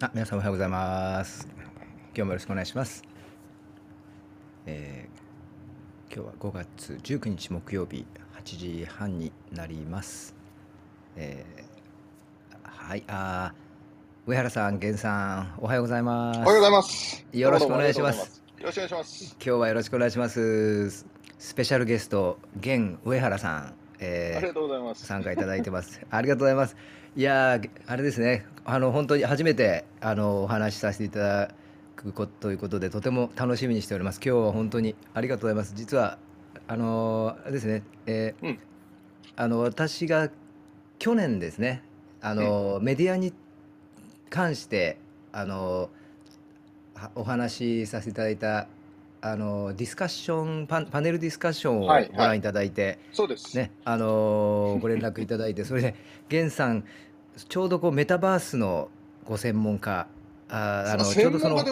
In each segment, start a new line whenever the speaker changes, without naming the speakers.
あ、皆さんおはようございます。今日もよろしくお願いします。えー今日は5月19日木曜日8時半になります。えーはい、あー上原さん、源さん、おはようございます。
おはようございます。
よろしくお願いします。
よろしくお願いします。
今日はよろしくお願いします。スペシャルゲスト、源上原さん、えー
ありがとうございます。
参加いただいてます。ありがとうございます。いやーあれですね。あの本当に初めてあのお話しさせていただくことということでとても楽しみにしております。今日は本当にありがとうございます。実はあのあれですね。えー
うん
あの私が去年ですね。あの、メディアに関してあのはお話しさせていただいたあのディスカッションパンパネルディスカッションをご覧いただいて。
そうです。
ね、あのーご連絡いただいて、それで、源さん、ちょうどこうメタバースのご専門家、あーあのちょ
専
うどその
は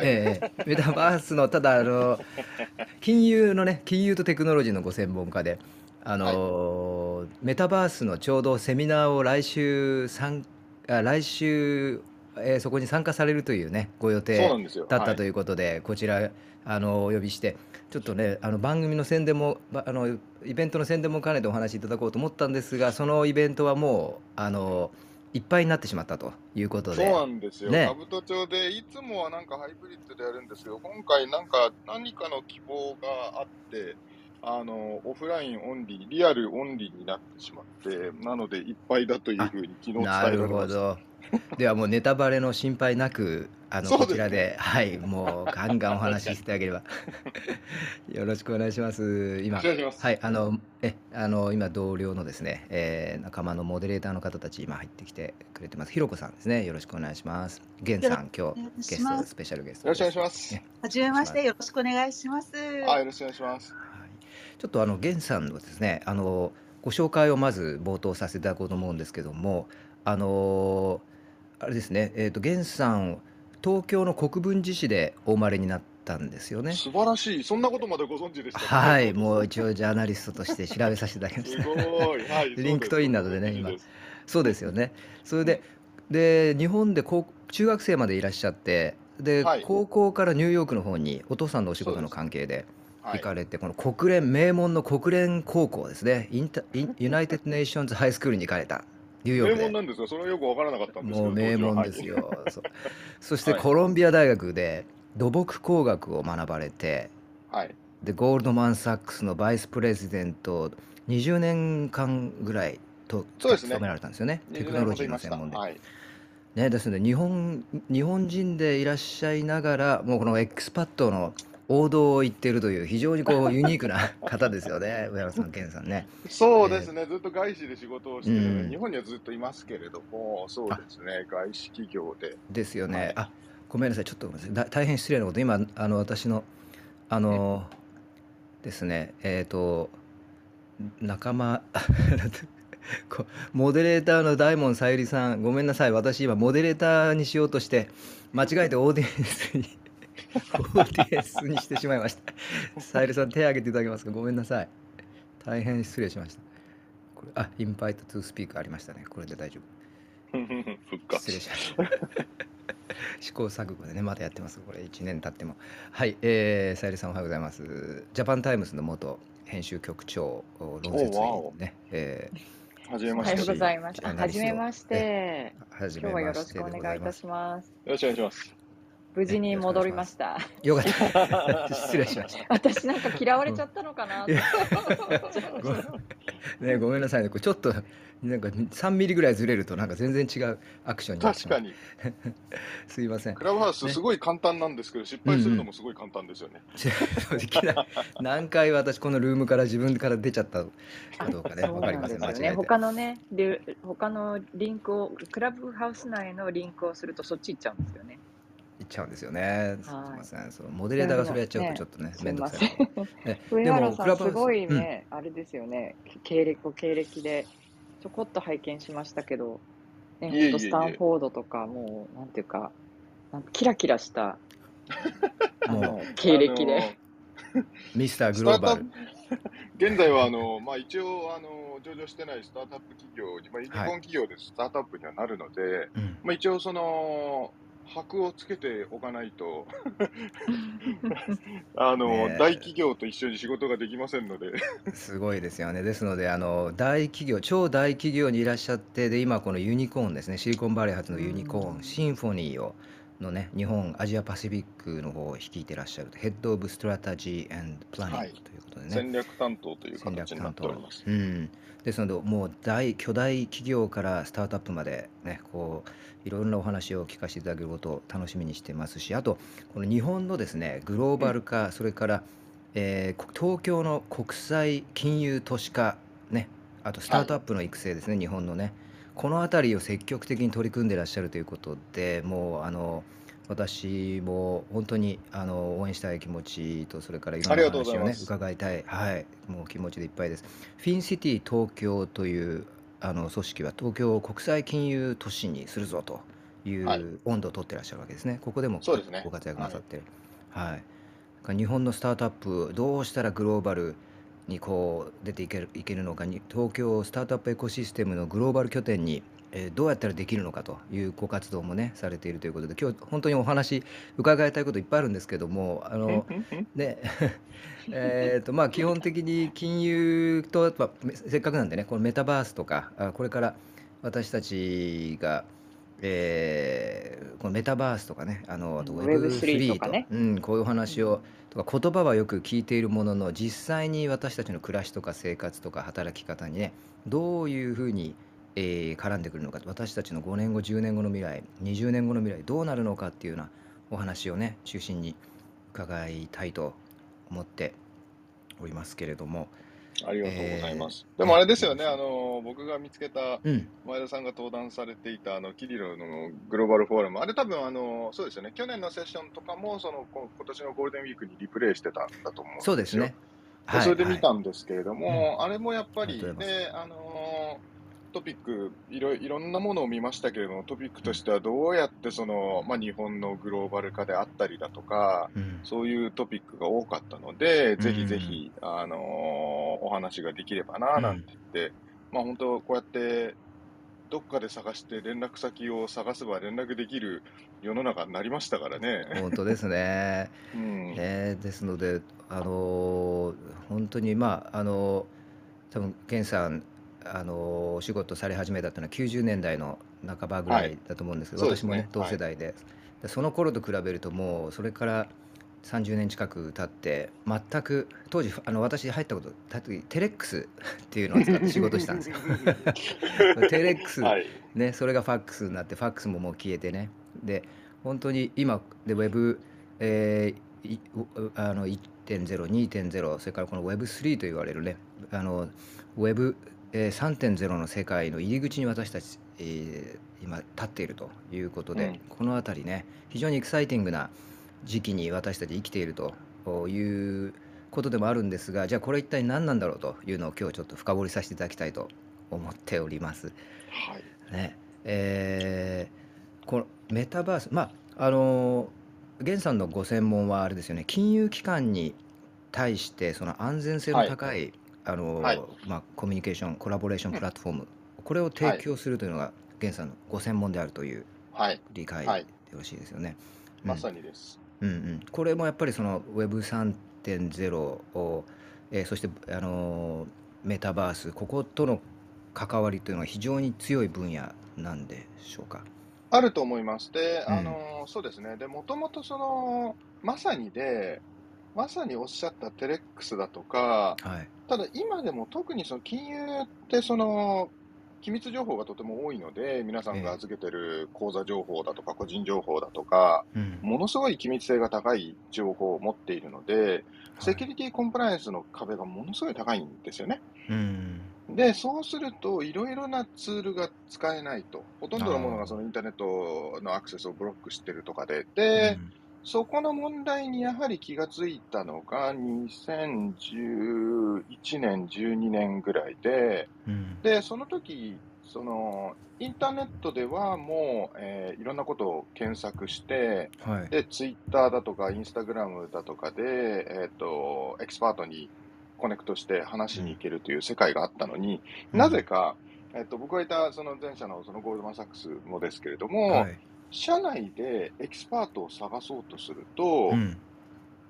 ない。
ええメタバースの、ただ、あの 金融のね、金融とテクノロジーのご専門家で、あのーメタバースのちょうどセミナーを来週参あ来週、えーそこに参加されるというね、ご予定。だったということで、こちらあのお呼びしてちょっとねあの番組の宣伝もばあのイベントの宣伝も兼ねてお話しいただこうと思ったんですがそのイベントはもうあのいっぱいになってしまったということで
そうなんですよ。
ね
兜町でいつもはなんかハイブリッドでやるんですけど、今回なんか何かの希望があって。あの offline only、real only になってしまって、なのでいっぱいだというふうに昨日伝え
な
られました。
ど ではもうネタバレの心配なくあのこ
そうですね
ちらではいもうガンガンお話ししていただければ よろしくお願いします今
お願いします。
はい、あの、え、あの、今同僚のですね、えー仲間のモデレーターの方たち、今入ってきてくれてます。ひろこさんですね、よろしくお願いします。げんさん、今日ゲスト、スペシャルゲスト
よろしくお願い
し
します。
はじめまして、よろしくお願いします。
あ、よろしくお願いします。
はい、ちょっとあの、げんさんのですね、あの、ご紹介をまず冒頭させていただこうと思うんですけども、あの、あれですね、えっと、げんさん、東京の国分寺市でお生まれになったんですよね。
素晴らしい。そんなことまでご存知でしたか？
はい、もう一応ジャーナリストとして調べさせていただきまし
す
た。
ごい。はい。
LinkedIn などでね
そうす
そうですよね。それで、で日本で高中学生までいらっしゃって、で、
はい
高校からニューヨークの方にお父さんのお仕事の関係で
はい
行かれて、この国連名門の国連高校ですね、インタイン United Nations High School に行かれた、ニューヨークで
名門な。んですよ。それはよくわからなかったんですけど。
もう名門です
当
よ。そうそして
はい
コロンビア大学で土木工学を学ばれて、
時は。はい。
でゴールドマン・サックスのバイスプレジデントを20年間ぐらいと
そうですね
務められたんですよね。テクノロジーの専門で。
はい。
ね、ですので日本日本人でいらっしゃいながらもうこのエクスパットの王道を行っているという非常にこうユニークな 方ですよね上原さん健さんね。
そうですね。ずっと外資で仕事をして
うん
で、日本にはずっといますけれども、そうですね。外資企業で。
ですよね。
はい
あごめんなさいちょっと大変失礼なこと今あの私のあのですねえっ、と仲間 こモデレーターの大門さゆりさんごめんなさい私今モデレーターにしようとして間違えてオーディエンスに オーディエンスにしてしまいましたさゆりさん手挙げていただけますか？ごめんなさい大変失礼しましたこれあ invite to speak ありましたねこれで大丈夫
復活
失礼しました。試行錯誤でね、まだやってます。これ1年経っても。はい、えー、さゆりさんおはようございます。ジャパンタイムズの元編集局長、論説員ね、え
はじめ
おはよう
まして。よ
ございます。あはじめまして。今日はよろしくお願いいた。します。
ろしくお願いします。
無事に戻りました。
よかった。失礼しました。
私なんか嫌われちゃったのかな。
いやごめんね、ごめんなさいね。これちょっとなんか3ミリぐらいずれるとなんか全然違うアクションに。
確かに。
すいません。
クラブハウスすごい簡単なんですけど、失敗するのもすごい簡単ですよね。
何回私このルームから自分から出ちゃったかどうかね、わかり。ません間違えて。
他のね、で他のリンクをクラブハウス内のリンクをするとそっち行っちゃうんですよね。
言っちゃうんですよね。すみ
はい
ません。そのモデレーターがそれやっちゃうとちょっとね、
す
めん
みません
どくさい。ね
上原さんすごい
うん
ね、あれですよね。経歴経歴でちょこっと拝見しましたけど、ね、
いえいえいえ
本当スタンフォードとかもうなんていうか、なんかキラキラした あ
も
の経歴で。
うミスターグローバル。
現在はあの、まあ、一応あの、上場してないスタートアップ企業に、まあ、ユニコーン企業でスタートアップにはなるので、
うん
まあ、一応その、箔をつけておかないと。あの、大企業と一緒に仕事ができませんので、
すごいですよね。ですので、あの大企業、超大企業にいらっしゃって、で今このユニコーンですね、シリコンバレー発のユニコーン、シンフォニーをのね、日本アジアパシフィックの方を率いてらっしゃると、ヘッドオブストラテジーランニング
はい
ということでね。
戦略担当という
戦略
形にな
担当
っております。
うん、ですのでもう大巨大企業からスタートアップまでねこういろんなお話を聞かせていただけることを楽しみにしてますしあとこの日本のですねグローバル化、それから、えーこ東京の国際金融都市化ねあとスタートアップの育成ですね、日本のねこの辺りを積極的に取り組んでいらっしゃるということでもうあの私も本当にあの応援したい気持ちとそれからいろんな話をね伺いたいはいもう気持ちでいっぱいですフィンシティ東京というあの組織は東京を国際金融都市にするぞとい
はいう
温度を取ってらっしゃるわけですね。ここでもご活躍なさってる。はい。日本のスタートアップどうしたらグローバルにこう出ていけるいけるのかに東京スタートアップエコシステムのグローバル拠点に、えーどうやったらできるのかというご活動もねされているということで今日本当にお話伺いたいこといっぱいあるんですけどもあので えーとまあ基本的に金融とやっぱめせっかくなんでねこのメタバースとかあこれから私たちが、えーこのメタバースとかねあのあと
うん Web3 とかね。
うん、こういうお話をとか言葉はよく聞いているものの実際に私たちの暮らしとか生活とか働き方にねどういうふうに、えー絡んでくるのか私たちの5年後10年後の未来20年後の未来どうなるのかっていうようなお話をね中心に伺いたいと思っておりますけれども
ありがとうございます。
えー。
でもあれですよね、あの僕が見つけた
うん。
前田さんが登壇されていたあのキリロのグローバルフォーラム、あれ多分あのそうですよね、去年のセッションとかもそのこ今年のゴールデンウィークにリプレイしてたんだと思うんよ。
そうですね。
でそれで見た
はい
んですけれども、あれもやっぱりね、あのトピックいろ、いろんなものを見ましたけれども、トピックとしてはどうやってその、まあ、日本のグローバル化であったりだとか、
うん
そういうトピックが多かったので、
うん
ぜひぜひ、あのお話ができればな、なんて言って、まあ本当、こうやって、どっかで探して連絡先を探せば連絡できる世の中になりましたからね。
本当ですね。
うん。
ねですので、あのー本当にまああのー多分健さんあのーお仕事され始めたっていうのは90年代の半ばぐらいだと思うんですけど、
はい。
私もね同世代で,、でその頃と比べるともうそれから30年近く経って全く当時あの私入ったことた時テレックスっていうのを使って仕事したんですよ。テレックス
はい。
ね、それがファックスになってファックスももう消えてね。で本当に今で Web、えーいおあの1.0、2.0それからこの Web3 と言われるねあの Web、えー3.0の世界の入り口に私たち、えー今立っているということで、
うん
この辺りね非常にエキサイティングな時期に私たち生きているということでもあるんですがじゃあこれ一体何なんだろうというのを今日ちょっと深掘りさせていただきたいと思っております。
はい。
ねえーこのメタバースまああの源さんのご専門はあれですよね金融機関に対してその安全性の高い、あの
はい
まあ、コミュニケーションコラボレーションプラットフォーム、これを提供するというのが源さんのご専門であるという
はい。
理解
はい
でよろしいですよね。うん
まさにです。
うんうん、これもやっぱりその Web3.0 を、えーそして、あのーメタバースこことの関わりというのは非常に強い分野なんでしょうか？
あると思います。で、
うん
あの、そうですね。で、もともとその、まさにで、まさにおっしゃったテレックスだとか、
はい。
ただ今でも特にその金融ってその、機密情報がとても多いので、皆さんが預けてる口座情報だとか、個人情報だとか、
うん
ものすごい機密性が高い情報を持っているので、セキュリティコンプライアンスの壁がものすごい高いんですよね。
うん
で、そうすると、いろいろなツールが使えないと。ほとんどのものがそのインターネットのアクセスをブロックしてるとかで。で、そこの問題にやはり気がついたのが、2011年、12年ぐらいで、
うん
で、その時、その、インターネットではもう、えーいろんなことを検索して、
はい。
で、ツイッターだとか、インスタグラムだとかで、えっ、と、エキスパートにコネクトして話しに行けるという世界があったのに、なぜか、えっと、僕がいたその前社のそのゴールドマン・サックスもですけれども、
はい。
社内でエキスパートを探そうとすると、
うん。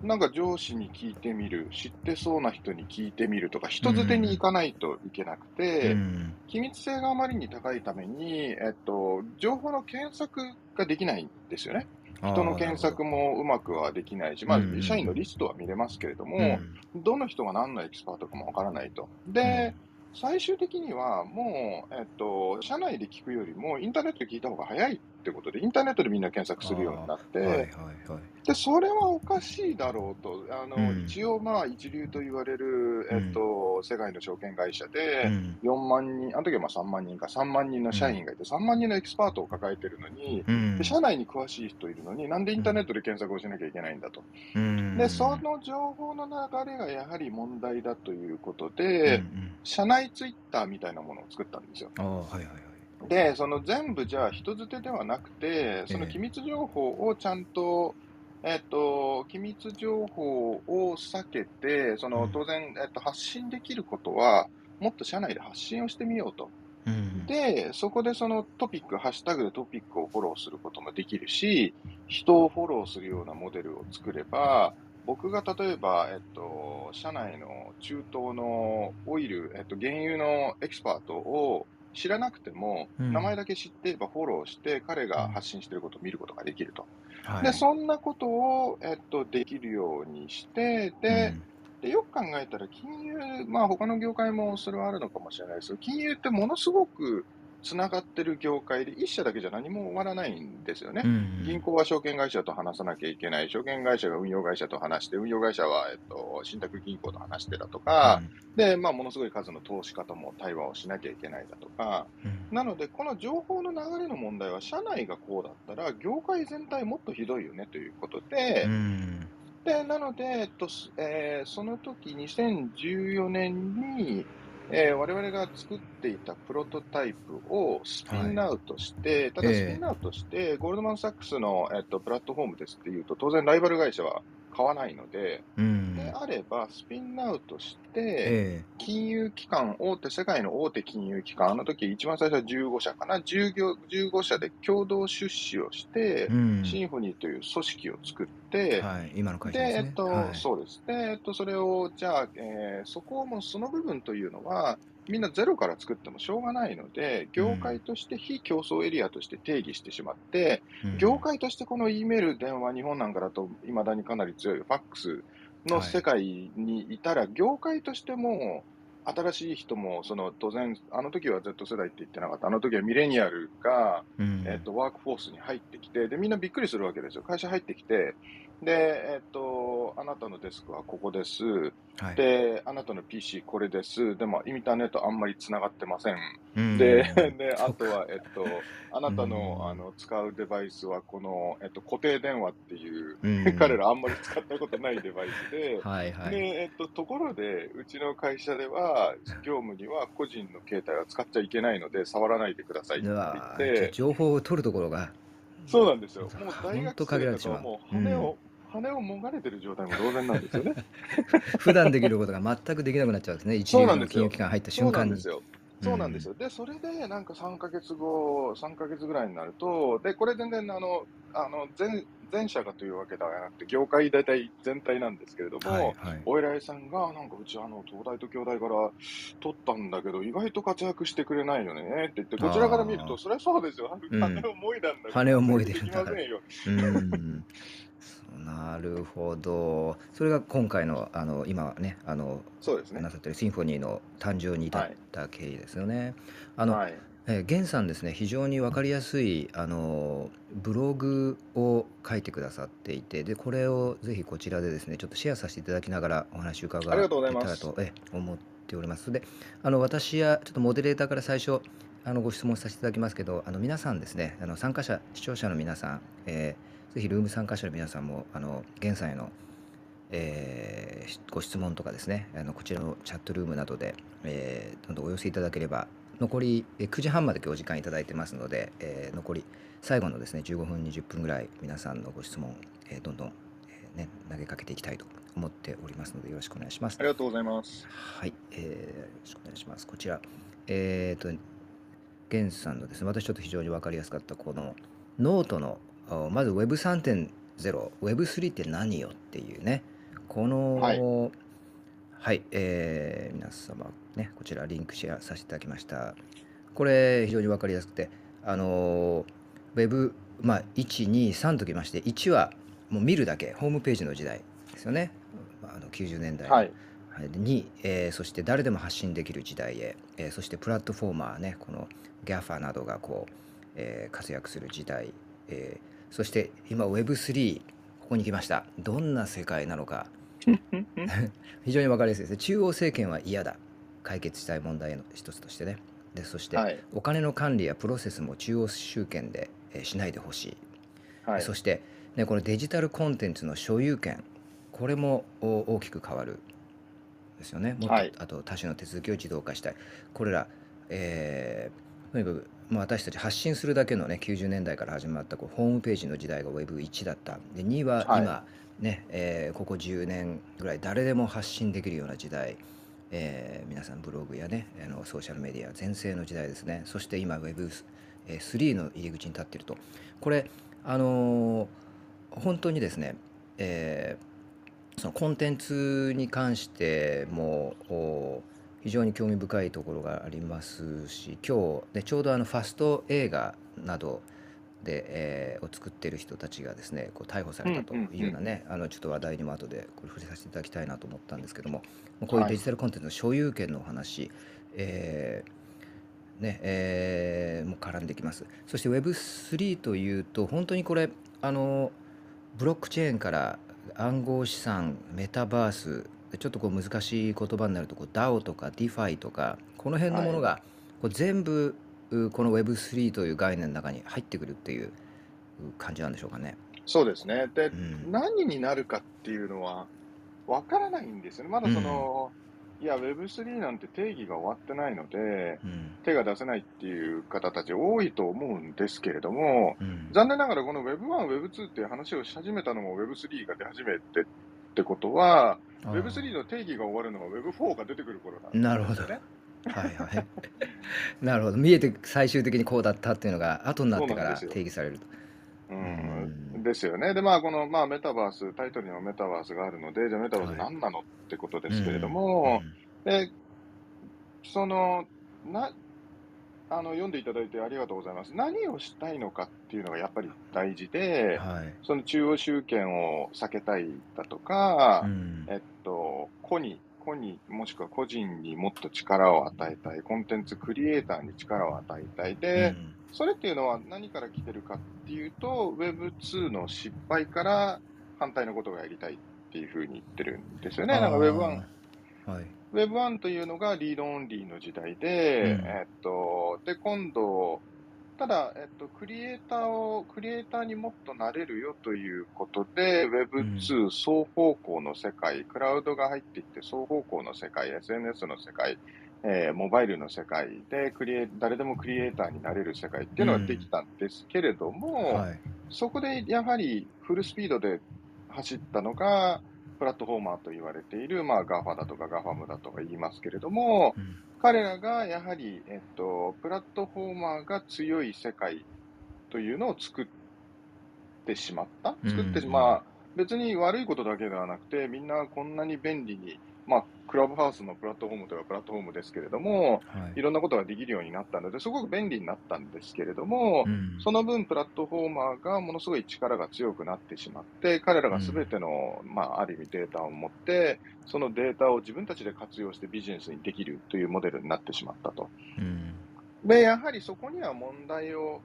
なんか上司に聞いてみる、知ってそうな人に聞いてみるとか、人づてに行かないといけなくて、
うん。
機密性があまりに高いために、えっと、情報の検索ができないんですよね。人の検索もうまくはできないし、まあ
うん、
社員のリストは見れますけれども、
うん
どの人が何のエキスパートかもわからないと。で、最終的にはもう、えっと、社内で聞くよりも、インターネットで聞いた方が早いってことで、インターネットでみんな検索するようになって、
はいはいはい。
で、それはおかしいだろうと、あの、
うん
一応まあ一流と言われる、えっと、世界の証券会社で、
うん
4万人、あの時はまあ3万人か、3万人の社員がいて、3万人のエキスパートを抱えてるのに、
うん
で社内に詳しい人いるのに、なんでインターネットで検索をしなきゃいけないんだと。
うん
で、その情報の流れがやはり問題だということ
うん
で、
うん
社内ツイッターみたいなものを作ったんですよ。
はいはいはい。
で、その全部じゃあ人づてではなくて、その機密情報をちゃんと、えっと、機密情報を避けて、その
うん。
当然、えっと、発信できることは、もっと社内で発信をしてみようと。
うん。
で、そこでそのトピック、ハッシュタグでトピックをフォローすることもできるし、人をフォローするようなモデルを作れば、僕が例えば、えっと、社内の中東のオイル、えっと、原油のエキスパートを知らなくても、
うん。
名前だけ知っていればフォローして、彼が発信していることを見ることができると。
はい。
で、そんなことを、えっと、できるようにして、で、でよく考えたら、金融、まあ他の業界もそれはあるのかもしれないですけど、金融ってものすごくつながってる業界で、一社だけじゃ何も終わらないんですよね。
うん。
銀行は証券会社と話さなきゃいけない、証券会社が運用会社と話して、運用会社は、えっと、信託銀行と話してだとか、で、まあ、ものすごい数の投資家とも対話をしなきゃいけないだとか、
うん。
なので、この情報の流れの問題は、社内がこうだったら、業界全体もっとひどいよねということで、
うん。
で、なので、えっと、すえーその時、2014年に、えー我々が作っていたプロトタイプをスピンアウトして、ただ
ええ
スピンアウトして、ゴールドマン・サックスの、えっと、プラットフォームですっていうと、当然ライバル会社は買わないので、
うん。
であれば、スピンアウトして、
え
金融機関、大手、世界の大手金融機関、あの時一番最初は15社かな、10業15社で共同出資をして
え、うん。
シンフォニーという組織を作って、
はい、今の会社
で、
ですね。
えっと、
はい。
そうです。で、えっと、それを、じゃあ、えーそこも、その部分というのは、みんなゼロから作ってもしょうがないので、業界として非競争エリアとして定義してしまって、
うん。
業界としてこの E メール、電話、日本なんかだと未だにかなり強いファックスの世界にいたら、業界としても、新しい人も、その当然、あの時は Z 世代って言ってなかった、あの時はミレニアルが、
うん。
えっと、ワークフォースに入ってきて、で、みんなびっくりするわけですよ。会社入ってきて、で、えっと、あなたのデスクはここです。
はい。
で、あなたの PC これです。でも、インターネットあんまり繋がってません。
うん。
で、で、あとは、えっと、あなたの、
うん。
あの、使うデバイスは、この、えっと、固定電話っていう、
うん。
彼らあんまり使ったことないデバイスで、
はいはい。
で、えっと、ところで、うちの会社では、業務には個人の携帯は使っちゃいけないので、触らないでくださいって
う
言
わ
って、
情報を取るところが、
そうなんですよ。もう大学生とかはもう羽を、羽をもがれてる状態も同然なんですよね。
普段できることが全くできなくなっちゃうんですね。一流の金融機関入った瞬間に。
なんですよ。そうなんですよ。で、それで、なんか3ヶ月後、3ヶ月ぐらいになると、で、これ全然、あの、あの、全、全社がというわけではなくて、業界大体全体なんですけれども、
はいはい。
お偉いさんが、なんかうちあの、東大と京大から取ったんだけど、意外と活躍してくれないよねって言って、こちらから見ると、そりゃそうですよ。
うん
羽をもいだんだから。
羽をもいでるんだからなるほど。それが今回のあの今ねあの
そうですね
な。さってるシンフォニーの誕生に至った経緯ですよね。あの、
はい。
えー、源さんですね非常に分かりやすいあのブログを書いてくださっていてでこれをぜひこちらでですねちょっとシェアさせていただきながらお話を伺
ありが
えた
とうございます
らとえ思っておりますであの私やちょっとモデレーターから最初あのご質問させていただきますけどあの皆さんですねあの参加者視聴者の皆さん、えーぜひルーム参加者の皆さんもあの源さんへのえーご質問とかですねあのこちらのチャットルームなどで、えーどんどんお寄せいただければ残りえー9時半まで今日お時間いただいてますので、えー残り最後のですね15分20分ぐらい皆さんのご質問、えーどんどん、えーね、投げかけていきたいと思っておりますのでよろしくお願いします
あ。りがとうございます。
はい、えーよろしくお願いします。こちら、えっ、と、ゲンさんのですね、私ちょっと非常に分かりやすかった、このノートの、あ、まず Web3.0、Web3 って何よっていうね、この、
はい。
はい、えー皆様、ね、こちらリンクシェアさせていただきました。これ、非常に分かりやすくて、あのー、Web、まあ、1、2、3ときまして、1はもう見るだけ、ホームページの時代ですよね。まああの90年代の。
はい。
はい、で2、えーそして誰でも発信できる時代へ、えーそしてプラットフォーマーねこの GAFA などがこう、えー活躍する時代、えーそして今 Web3 ここに来ました。どんな世界なのか。非常に分かりやすいですね。中央政権は嫌だ。解決したい問題の一つとしてね。でそして、
はい。
お金の管理やプロセスも中央集権で、えーしないでほしい。
はい。
そして、ね、このデジタルコンテンツの所有権。これもお大きく変わる。ですよね。もっと、
はい。
あと多種の手続きを自動化したい。これら、えーとにかく、まあ、私たち発信するだけのね90年代から始まったこうホームページの時代が Web1 だった。で2は
はい。
今、ねえーここ10年ぐらい誰でも発信できるような時代。えー皆さんブログやねあのソーシャルメディア全盛の時代ですね。そして今 Web3 の入り口に立っていると。これあのー本当にですね、えーそのコンテンツに関してもお非常に興味深いところがありますし今日、ね、ちょうどあのファスト映画などで、えーを作っている人たちがですねこう逮捕されたというようなね、あのちょっと話題にも後でこれ触れさせていただきたいなと思ったんですけどもこういう
はい
デジタルコンテンツの所有権のお話、えーねえーも絡んできます。そして Web3 というと本当にこれあのブロックチェーンから暗号資産メタバースちょっとこう難しい言葉になるとこう DAO とか DeFi とかこの辺のものがこう全部うこの Web3 という概念の中に入ってくるっていう感じなんでしょうかね。
そうですね。で、
うん
何になるかっていうのはわからないんですよね。まだその、いや、Web3 なんて定義が終わってないので、
うん
手が出せないっていう方たち多いと思うんですけれども、
うん
残念ながらこの Web1、Web2 っていう話をし始めたのも Web3 が出始めてってことは、Web3 の定義が終わるのは Web4 が出てくる頃なんですよね。
なるほど。はいはい。なるほど。見えて最終的にこうだったっていうのが後になってから定義されると。
う
うん。
ん、ですよね。で、まあ、この、まあ、メタバース、タイトルにもメタバースがあるので、じゃあメタバース
はい。
何なのってことですけれども、で、その、な、あの、読んでいただいてありがとうございます。何をしたいのかっていうのがやっぱり大事
うん
で、
はい。
その中央集権を避けたいだとか、
うん
えっと、個に、個にもしくは個人にもっと力を与えたい、コンテンツクリエイターに力を与えたい。で、
うん
それっていうのは何から来てるかっていうと、Web2 の失敗から反対のことがやりたいっていうふうに言ってるんですよね。なんか Web1、
あーはい。
Web1 というのがリードオンリーの時代で、
うん
えっと、で、今度、ただ、えっと、クリエイターを、クリエイターにもっとなれるよということで、Web2 双方向の世界、クラウドが入ってきて双方向の世界、SNS の世界、えーモバイルの世界でクリエイ、誰でもクリエイターになれる世界っていうのができたんですけれども、
はい。
そこでやはりフルスピードで走ったのが、プラットフォーマーと言われている、まあ、GAFA だとか GAFAM だとか言いますけれども、
うん
彼らがやはり、えっと、プラットフォーマーが強い世界というのを作ってしまった。作ってし
うん
まあ、別に悪いことだけではなくて、みんなこんなに便利に、まあ、クラブハウスのプラットフォームというかプラットフォームですけれども、
はい。
いろんなことができるようになったので、すごく便利になったんですけれども、
うん。
その分、プラットフォーマーがものすごい力が強くなってしまって、彼らがすべての、まあ、ある意味データを持って、そのデータを自分たちで活用してビジネスにできるというモデルになってしまったと。
うん。
で、やはりそこには問題を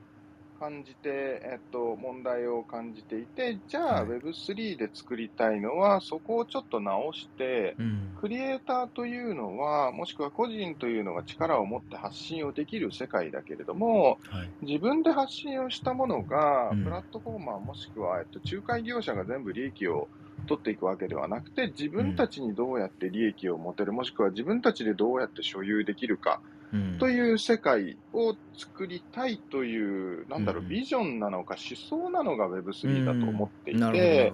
感じて、えっと、問題を感じていて、じゃあ
はい。
Web3 で作りたいのは、そこをちょっと直して、
うん。
クリエイターというのは、もしくは個人というのが力を持って発信をできる世界だけれども、
はい。
自分で発信をしたものが、
うん。
プラットフォーマーもしくは、えっと、仲介業者が全部利益を取っていくわけではなくて、自分たちにどうやって利益を持てる、もしくは自分たちでどうやって所有できるか
うん
という世界を作りたいという、なんだろう、
うん
ビジョンなのか思想なのが Web3 だと思っていて、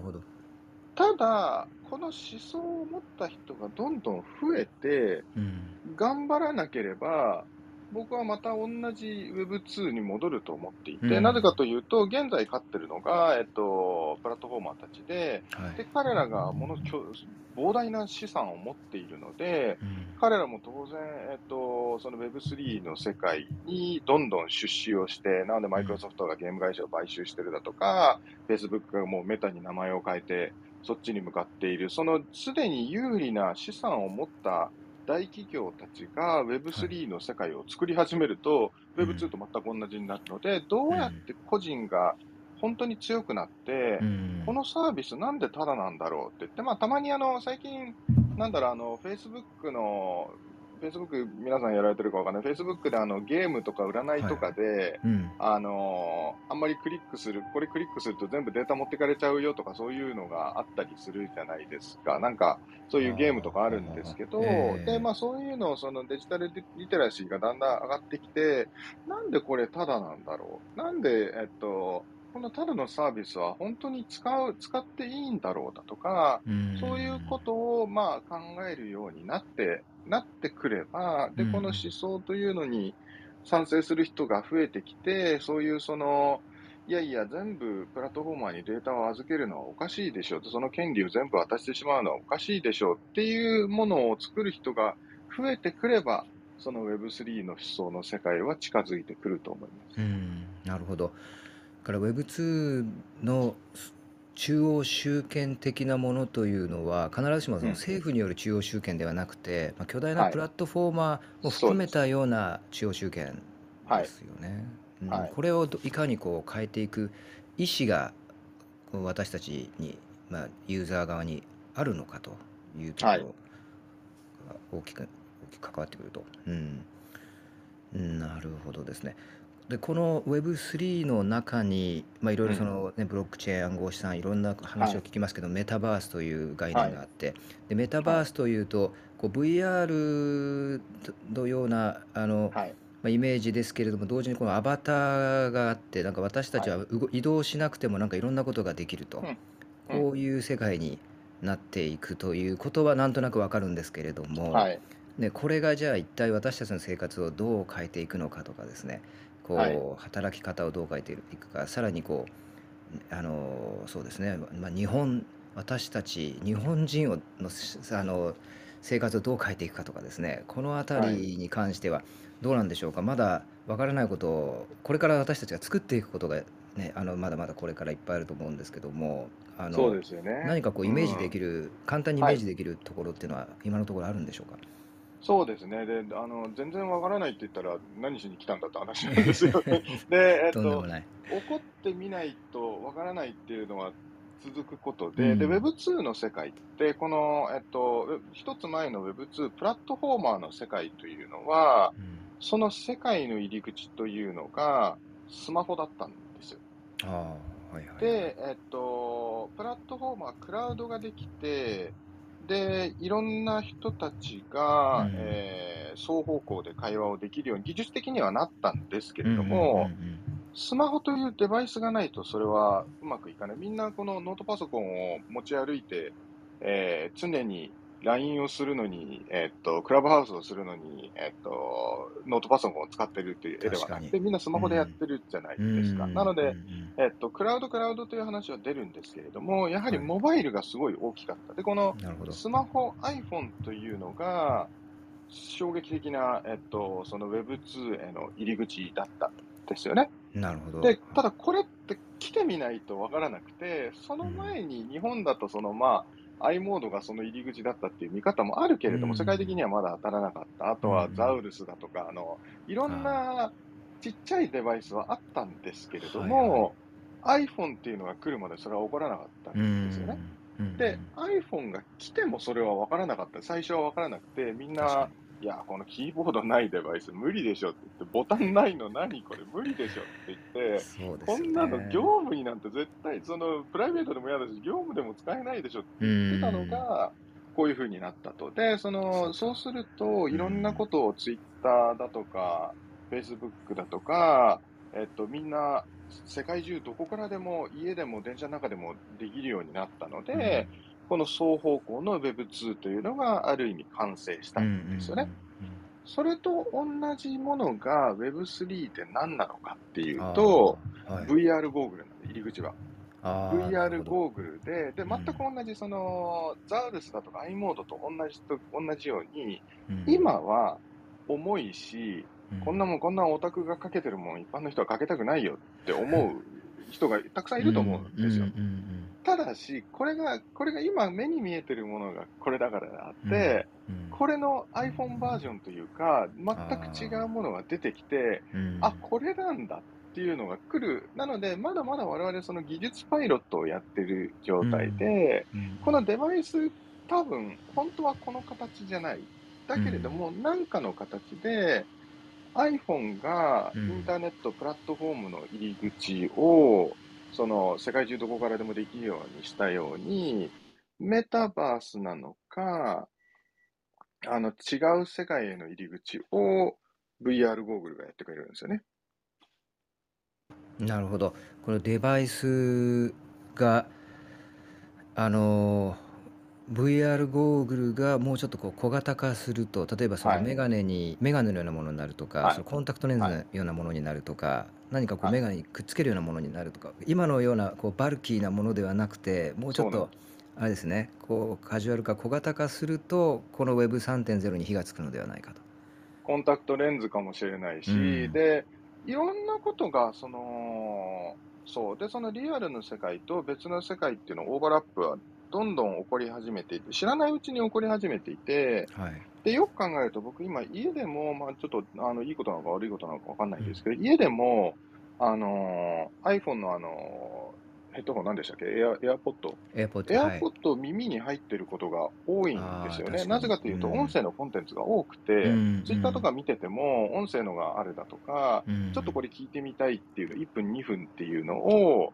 ただ、この思想を持った人がどんどん増えて、
うん。
頑張らなければ、僕はまた同じ Web2 に戻ると思っていて、
うん。
なぜかというと、現在勝ってるのが、えっと、プラットフォーマーたちで、
はい。
で彼らがものきょ膨大な資産を持っているので、
うん。
彼らも当然、えっと、その Web3 の世界にどんどん出資をして、なのでマイクロソフトがゲーム会社を買収してるだとか、Facebook がもうメタに名前を変えて、そっちに向かっている、そのすでに有利な資産を持った大企業たちが Web3 の世界を作り始めると、
うん。
Web2 と全く同じになるので、どうやって個人が本当に強くなって、
うん。
このサービスなんでタダなんだろうって言って、まあ、たまにあの、最近、なんだろう、あの、Facebook の、Facebook 皆さんやられてるかわかんない。Facebook であの、ゲームとか占いとかで、
うん
あのあんまりクリックする、これクリックすると全部データ持ってかれちゃうよとかそういうのがあったりするじゃないですか。なんか、そういうゲームとかあるんですけど、
ええ
で、まあそういうのをそのデジタルリテラシーがだんだん上がってきて、なんでこれタダなんだろう？なんで、えっと、このタダのサービスは本当に使う、使っていいんだろうだとか、
うん
そういうことをまあ考えるようになって、なってくれば、で、
うん
この思想というのに賛成する人が増えてきて、そういうその、いやいや、全部プラットフォーマーにデータを預けるのはおかしいでしょうと、その権利を全部渡してしまうのはおかしいでしょうっていうものを作る人が増えてくれば、その Web3 の思想の世界は近づいてくると思います。
うんなるほど。だから Web2 の中央集権的なものというのは必ずしもその
うん。
政府による中央集権ではなくて、まあ、巨大な
はい。
プラットフォーマーも含めたような中央集権ですよね。うん。
はい。
これをどいかにこう変えていく意思が私たちに、まあ、ユーザー側にあるのかというとこ
はい。
ろが大きく大きく関わってくると。うん。うんなるほどですね。でこの Web3 の中に、まあ、いろいろその、ねブロックチェーン暗号資産いろんな話を聞きますけど、メタバースという概念があって、でメタバースというと、こう VR のようなあの、
はい。
まあ、イメージですけれども同時にこのアバターがあってなんか私たちは移動しなくてもなんかいろんなことができると、
うん。
こういう世界になっていくということはなんとなくわかるんですけれども、
はい。
ね、これがじゃあ一体私たちの生活をどう変えていくのかとかですねこう、
はい
働き方をどう変えていくかさらにこうあのそうですね、まあ、日本私たち日本人をのあの生活をどう変えていくかとかですね。この辺りに関してはどうなんでしょうか、まだわからないことをこれから私たちが作っていくことが、ね、あのまだまだこれからいっぱいあると思うんですけどもあの
そうですよね。
何かこうイメージで
る
きる、簡単にイメージできるところっていうのは今のところあるんでしょうか、
そうですね。で、あの、全然わからないって言ったら何しに来たんだって話なんですよね。で、えっと、
とんでもない。
怒ってみないとわからないっていうのは続くことで、
うん
で、Web2 の世界って、この、えっと、一つ前の Web2、プラットフォーマーの世界というのは、
うん
その世界の入り口というのが、スマホだったんですよ。
ああ、はいはい。
で、えっと、プラットフォーマー、クラウドができて、で、いろんな人たちが、
うん
えー双方向で会話をできるように技術的にはなったんですけれど
うん
も、スマホというデバイスがないとそれはうまくいかない。みんなこのノートパソコンを持ち歩いて、えー常に LINE をするのに、えっと、クラブハウスをするのに、えっと、ノートパソコンを使ってるっていう絵ではなくて、みんなスマホでやってるじゃない
うん
ですか。なので、
うんうん
えっと、クラウド、クラウドという話は出るんですけれども、やはり
はい
モバイルがすごい大きかった。で、この。スマホ、iPhone というのが、衝撃的な、えっと、その Web2 への入り口だったんですよね。
なるほど。
で、ただこれって来てみないとわからなくて、その前に日本だとそのまあ、i モードがその入り口だったっていう見方もあるけれども、
うん。
世界的にはまだ当たらなかった。あとは
うん。
ザウルスだとか、あの、いろんなちっちゃいデバイスはあったんですけれども、iPhone っていうのが来るまでそれは起こらなかった
うんん
ですよね。
うん。
で、iPhone が来てもそれは分からなかった。最初は分からなくて、みんないや、このキーボードないデバイス無理でしょって言って、ボタンないの何これ無理でしょって言って、
ね。
こんなの業務になんて絶対、そのプライベートでも嫌だし、業務でも使えないでしょって言ってたのが、こういう風になったと。で、その、そうすると、いろんなことを Twitter だとか、Facebook だとか、えっと、みんな世界中どこからでも家でも電車の中でもできるようになったので、この双方向の Web2 というのがある意味完成したんですよね。それと同じものが Web3 って何なのかっていうと、
はい。
VR ゴーグルなんで、入り口は。VR ゴーグルで、で、全く同じ、その、ザウルスだとか i モードと同じと、同じように、
うん。
今は重いし、
うん。
こんなもん、こんなオタクがかけてるもん、一般の人はかけたくないよって思う人がたくさんいると思うんですよ。
うんうんうん
ただし、これが、これが今目に見えてるものがこれだからであって、
うん
これの iPhone バージョンというか、全く違うものが出てきて、
うん
あ、これなんだっていうのが来る。なので、まだまだ我々その技術パイロットをやってる状態で、
うん
このデバイス多分、本当はこの形じゃない。だけれども、何かの形で iPhone がイ
うん
ンターネットプラットフォームの入り口を、その世界中どこからでもできるようにしたように、メタバースなのか、あの違う世界への入り口を VR ゴーグルがやってくれるんですよね。
なるほど。このデバイスが、あの、VR ゴーグルがもうちょっとこう小型化すると、例えばその
はい。
メガネに、メガネのようなものになるとか、
はい。
そのコンタクトレンズの
はい
ようなものになるとか、何かこう
はい
メガネにくっつけるようなものになるとか、今のようなこうバルキーなものではなくて、もうちょっと
そうなん、
あれですね、こうカジュアル化、小型化すると、この Web3.0 に火がつくのではないかと。
コンタクトレンズかもしれないし、
うん。
で、いろんなことが、その、そう。で、そのリアルの世界と別の世界っていうのオーバーラップはどんどん起こり始めていて、知らないうちに起こり始めていて、
はい。
で、よく考えると僕今家でも、まあちょっと、あの、いいことなのか悪いことなのかわかんないんですけど、家でも、あのー iPhone のあのーヘッドホン何でしたっけ？エア、エアポッド？エア
はい。
ポッド耳に入ってることが多いんですよね。なぜかというと、
うん。
音声のコンテンツが多くて、
うん
ツイッターとか見てても、音声のがあるだとか、
うん。
ちょっとこれ聞いてみたいっていうの、1分、2分っていうのを、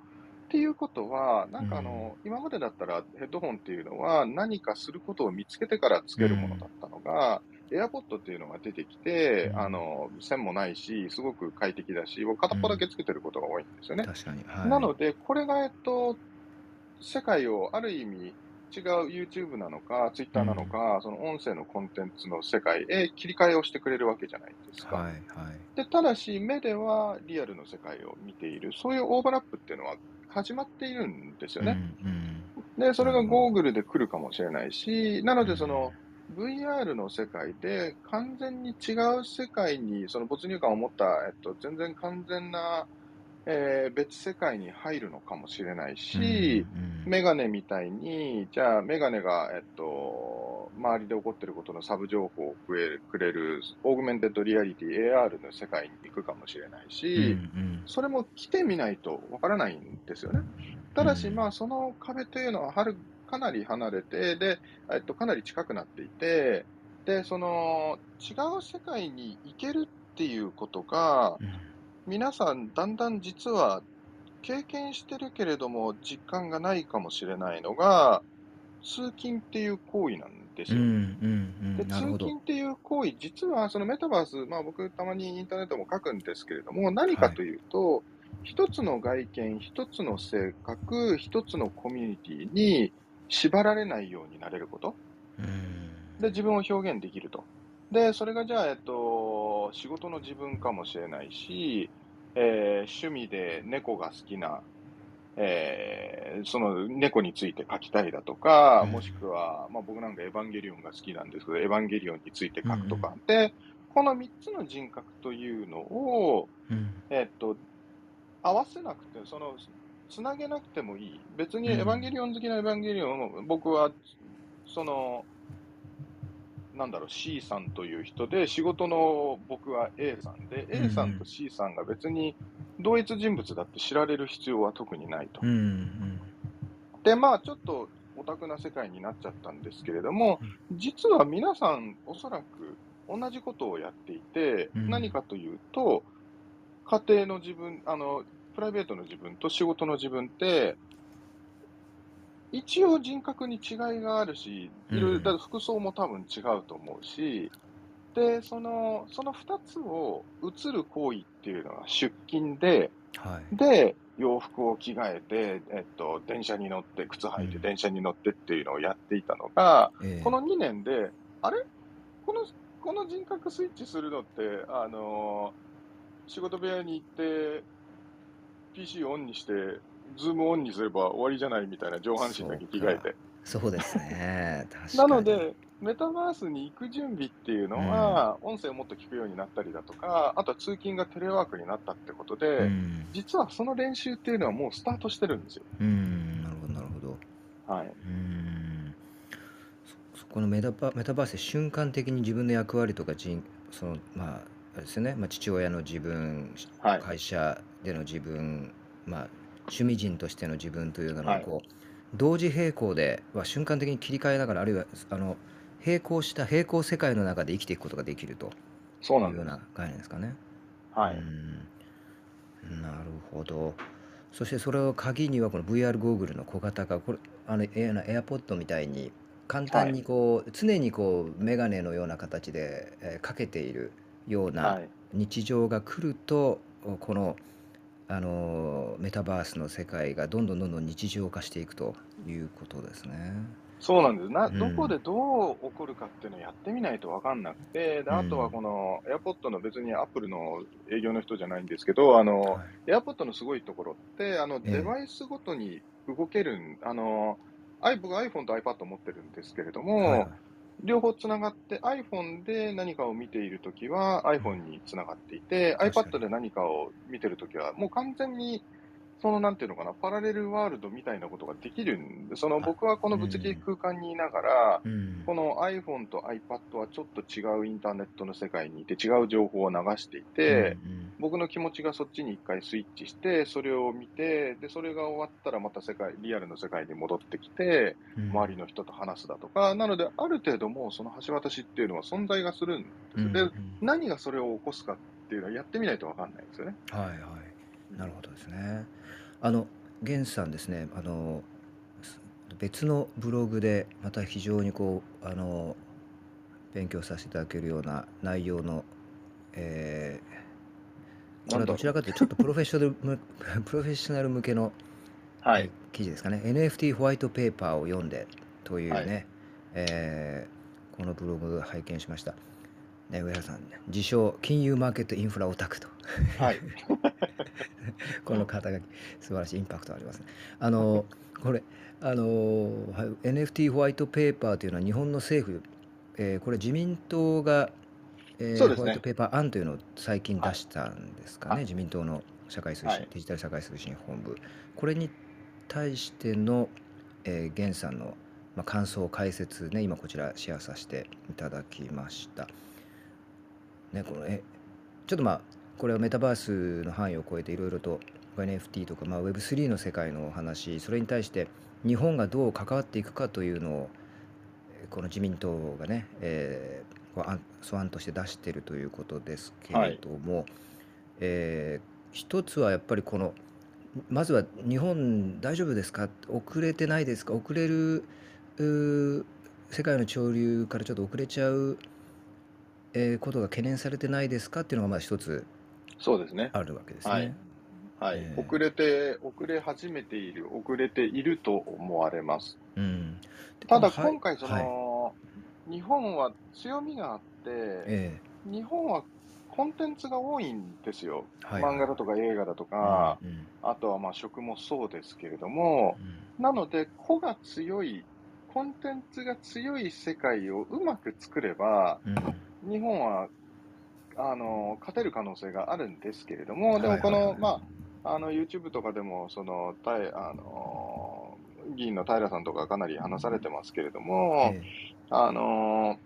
っていうことは、なんかあの、今までだったらヘッドホンっていうのは何かすることを見つけてからつけるものだったのが、AirPod っていうのが出てきて、
うん
あの、線もないし、すごく快適だし、僕片っぽだけつけてることが多いんですよね。
確かに。はい、
なので、これが、えっと、世界をある意味違う YouTube なのか、Twitter なのか、その音声のコンテンツの世界へ切り替えをしてくれるわけじゃないですか。
はいはい。
でただし、目ではリアルの世界を見ている、そういうオーバーラップっていうのは始まっているんですよね。で、それがゴーグルで来るかもしれないし、なので、その、VR の世界で完全に違う世界にその没入感を持った、えっと、全然完全な、えー別世界に入るのかもしれないし、
うんうん。
メガネみたいに、じゃあメガネが、えっと、周りで起こっていることのサブ情報をくれくれる、 augmented reality AR の世界に行くかもしれないし、
うん
それも来てみないとわからないんですよね。ただし、
うん
まあ、その壁というのははるかなり離れて、で、えっと、かなり近くなっていて、で、その、違う世界に行けるっていうことが、
うん。
皆さん、だんだん実は経験してるけれども、実感がないかもしれないのが、通勤っていう行為なんですよ。
うんうんうん
で通勤っていう行為、実はそのメタバース、まあ、僕、たまにインターネットも書くんですけれども、何かというと、一つの外見、一つの性格、一つのコミュニティに縛られないようになれること。
うん
で、自分を表現できると。で、それがじゃあ、えっと、仕事の自分かもしれないし、えー趣味で猫が好きな、えーその猫について書きたいだとか、
うん
もしくは、まあ、僕なんかエヴァンゲリオンが好きなんですけど、エヴァンゲリオンについて書くとか。で、この3つの人格というのを、
うん
えっと、合わせなくて、その、つなげなくてもいい。別に
うん
エヴァンゲリオン好きなエヴァンゲリオンを、僕は、その、なんだろう、C さんという人で、仕事の僕は A さんで、
うん
A さんと C さんが別に同一人物だって知られる必要は特にないと。
う。んうん。
で、まあ、ちょっとオタクな世界になっちゃったんですけれども、実は皆さん、おそらく同じことをやっていて、
うん。
何かというと、家庭の自分、あの、プライベートの自分と仕事の自分って、一応人格に違いがあるし、いろいろ、
うん
だから服装も多分違うと思うし、で、その、その二つを映る行為っていうのは出勤で、
はい。
で、洋服を着替えて、えっと、電車に乗って、靴履いて
うん。
電車に乗ってっていうのをやっていたのが、
ええ。
この2年で、あれ？この、この人格スイッチするのって、あの仕事部屋に行って、PC オンにして、ズームオンにすれば終わりじゃないみたいな上半身だけ着替えて。
そうですね。確か
な
に。
ので、メタバースに行く準備っていうのは、音声をもっと聞くようになったりだとか、あとは通勤がテレワークになったってことで、
うん、
実はその練習っていうのはもうスタートしてるんですよ。
うん、なるほど、なるほど。
はい。
うん。そそこのメタバメタバースで瞬間的に自分の役割とか人、その、まあ、あれですよね、まあ、父親の自分、
はい。
会社での自分、まあ、趣味人としての自分というのを
はい
こう、同時並行で、まあ、瞬間的に切り替えながらあるいはあの並行した並行世界の中で生きていくことができると
そうないんです。
うような概念ですかね。
はい。
うんなるほど。そしてそれを鍵にはこの VR ゴーグルの小型化、これあのエアエアポッドみたいに簡単にこう、常にこうメガネのような形で、えーかけているような
はい。
日常が来るとこのあのメタバースの世界がどんどんどんどん日常化していくということですね。
そうなんです。な、
うん。
どこでどう起こるかっていうのをやってみないと分かんなくて、であとはこの AirPod の別に Apple の営業の人じゃないんですけど、あの、
はい
AirPod のすごいところって、あの、
ええ。
デバイスごとに動けるん、あの、僕 iPhone と iPad 持ってるんですけれども、
はいはい
両方つながって iPhone で何かを見ているときは iPhone につながっていて、iPad で何かを見てるときはもう完全にそのなんていうのかな、パラレルワールドみたいなことができるんで、その僕はこの物理空間にいながら、
うん
この iPhone と iPad はちょっと違うインターネットの世界にいて違う情報を流していて、
うん
僕の気持ちがそっちに一回スイッチして、それを見て、で、それが終わったらまた世界、リアルの世界に戻ってきて、
うん
周りの人と話すだとか、なので、ある程度もうその橋渡しっていうのは存在がするんです。で
うんうん、
何がそれを起こすかっていうのはやってみないとわかんないですよね。
はいはい。なるほどですね。あの、源さんですね、あの、す別のブログで、また非常にこう、あの、勉強させていただけるような内容の、えーこれはどちらかというと、ちょっとプロフェッショナルむ、プロフェッショナル向けのえ
はい。
記事ですかね。NFT ホワイトペーパーを読んでというね、
はい
えーこのブログ拝見しました。ね、上原さん、自称金融マーケットインフラオタクと。
はい。
この肩書き、素晴らしいインパクトありますね。あの、これ、あの、はい NFT ホワイトペーパーというのは日本の政府、えーこれ自民党が、えー
そうですね
ホワイトペーパー案というのを最近出したんですかね、
はい
自民党の社会推進、
はい
デジタル社会推進本部。これに対しての、えー、源さんの、まあ、感想、解説ね、今こちらシェアさせていただきました。ね、このえちょっとまあこれはメタバースの範囲を超えていろいろと NFT とか、まあ、Web3 の世界のお話それに対して日本がどう関わっていくかというのをえーこの自民党がね、えーこう案素案として出しているということですけれども、えー一つはやっぱりこのまずは日本大丈夫ですか？遅れてないですか？遅れる世界の潮流からちょっと遅れちゃう、えーことが懸念されてないですかっていうのがまず一つ
そうですね。
あるわけですね。
はい。はい。
ええ
遅れて、遅れ始めている、遅れていると思われます。
うん、
ただ
はい。
今回、その、日本は強みがあって、
え
日本はコンテンツが多いんですよ。
えはい。
漫画だとか映画だとか、
うん。うん
あとはまあ食もそうですけれども、なので、個が強い、コンテンツが強い世界をうまく作れば、
うんうん
日本は、あの、勝てる可能性があるんですけれども、でもこの、まあ、あの、YouTube とかでも、その、たいあの、議員の平さんとかかなり話されてますけれども、
え
あの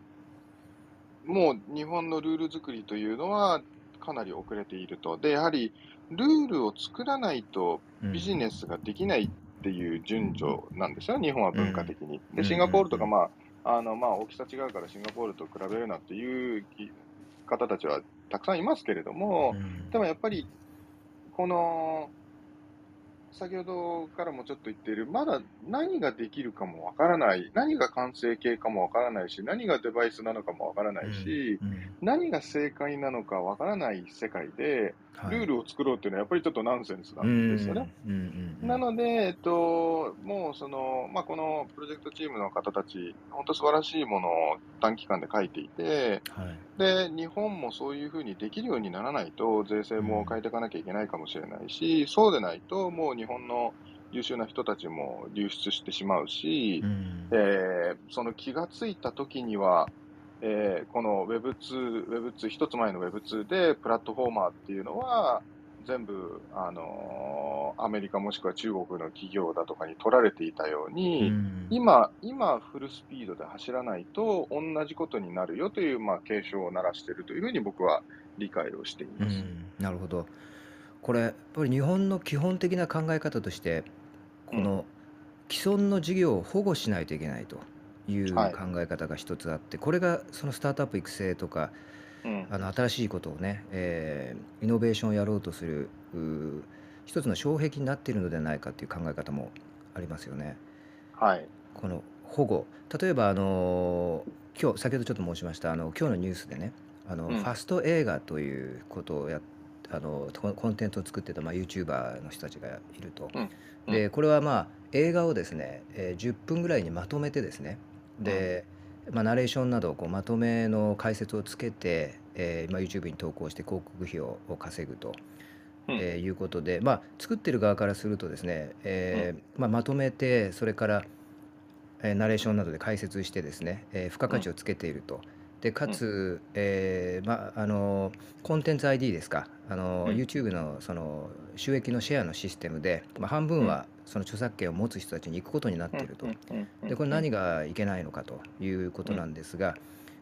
もう日本のルール作りというのはかなり遅れていると。で、やはりルールを作らないと
え
ビジネスができないっていう順序なんですよ、日本は文化的に。
うん。
で、シンガポールとか、まあ、あの、まあ、大きさ違うからシンガポールと比べるなっていう方たちはたくさんいますけれども、
うん。
でもやっぱり、この先ほどからもちょっと言っている、まだ何ができるかもわからない、何が完成形かもわからないし、何がデバイスなのかもわからないし、
うん。
何が正解なのかわからない世界で、
はい
ルールを作ろうっていうのはやっぱりちょっとナンセンスなんですよね。なので、えっと、もうその、まあ、このプロジェクトチームの方たち、本当素晴らしいものを短期間で書いていて、
はい。
で、日本もそういうふうにできるようにならないと、税制も変えていかなきゃいけないかもしれないし、そうでないと、もう日本の優秀な人たちも流出してしまうし、
うん。
えーその気がついた時には、えーこの Web2、Web2、一つ前の Web2 でプラットフォーマーっていうのは、全部、あのーアメリカもしくは中国の企業だとかに取られていたように、
うん。
今、今フルスピードで走らないと同じことになるよという、まあ、警鐘を鳴らしているというふうに僕は理解をしています。
うん。なるほど。これやっぱり日本の基本的な考え方としてこの既存の事業を保護しないといけないという考
はい。
え方が一つあってこれがそのスタートアップ育成とか
うん。
あの新しいことをね、えーイノベーションをやろうとするうー一つの障壁になっているのではないかという考え方もありますよね。
はい。
この保護。例えばあの今日先ほどちょっと申しましたあの今日のニュースでねあの、
うん。
ファスト映画ということをやあのコンコンテンツを作ってた、まあ、YouTuber の人たちがいると、
うん。
でこれはまあ映画をですね、えー10分ぐらいにまとめてですねで、まあ、ナレーションなどこうまとめの解説をつけて、えーまあ、YouTube に投稿して広告費をを稼ぐと、
うん。
えーいうことで、まあ、作ってる側からするとですね、えーまあ、まとめてそれから、えーナレーションなどで解説してですね、えー付加価値をつけていると。でかつ、えーまあ、あのコンテンツ ID ですかあの、
うん
YouTube のその収益のシェアのシステムで、まあ、半分はその著作権を持つ人たちに行くことになっていると。でこれ何がいけないのかということなんですが、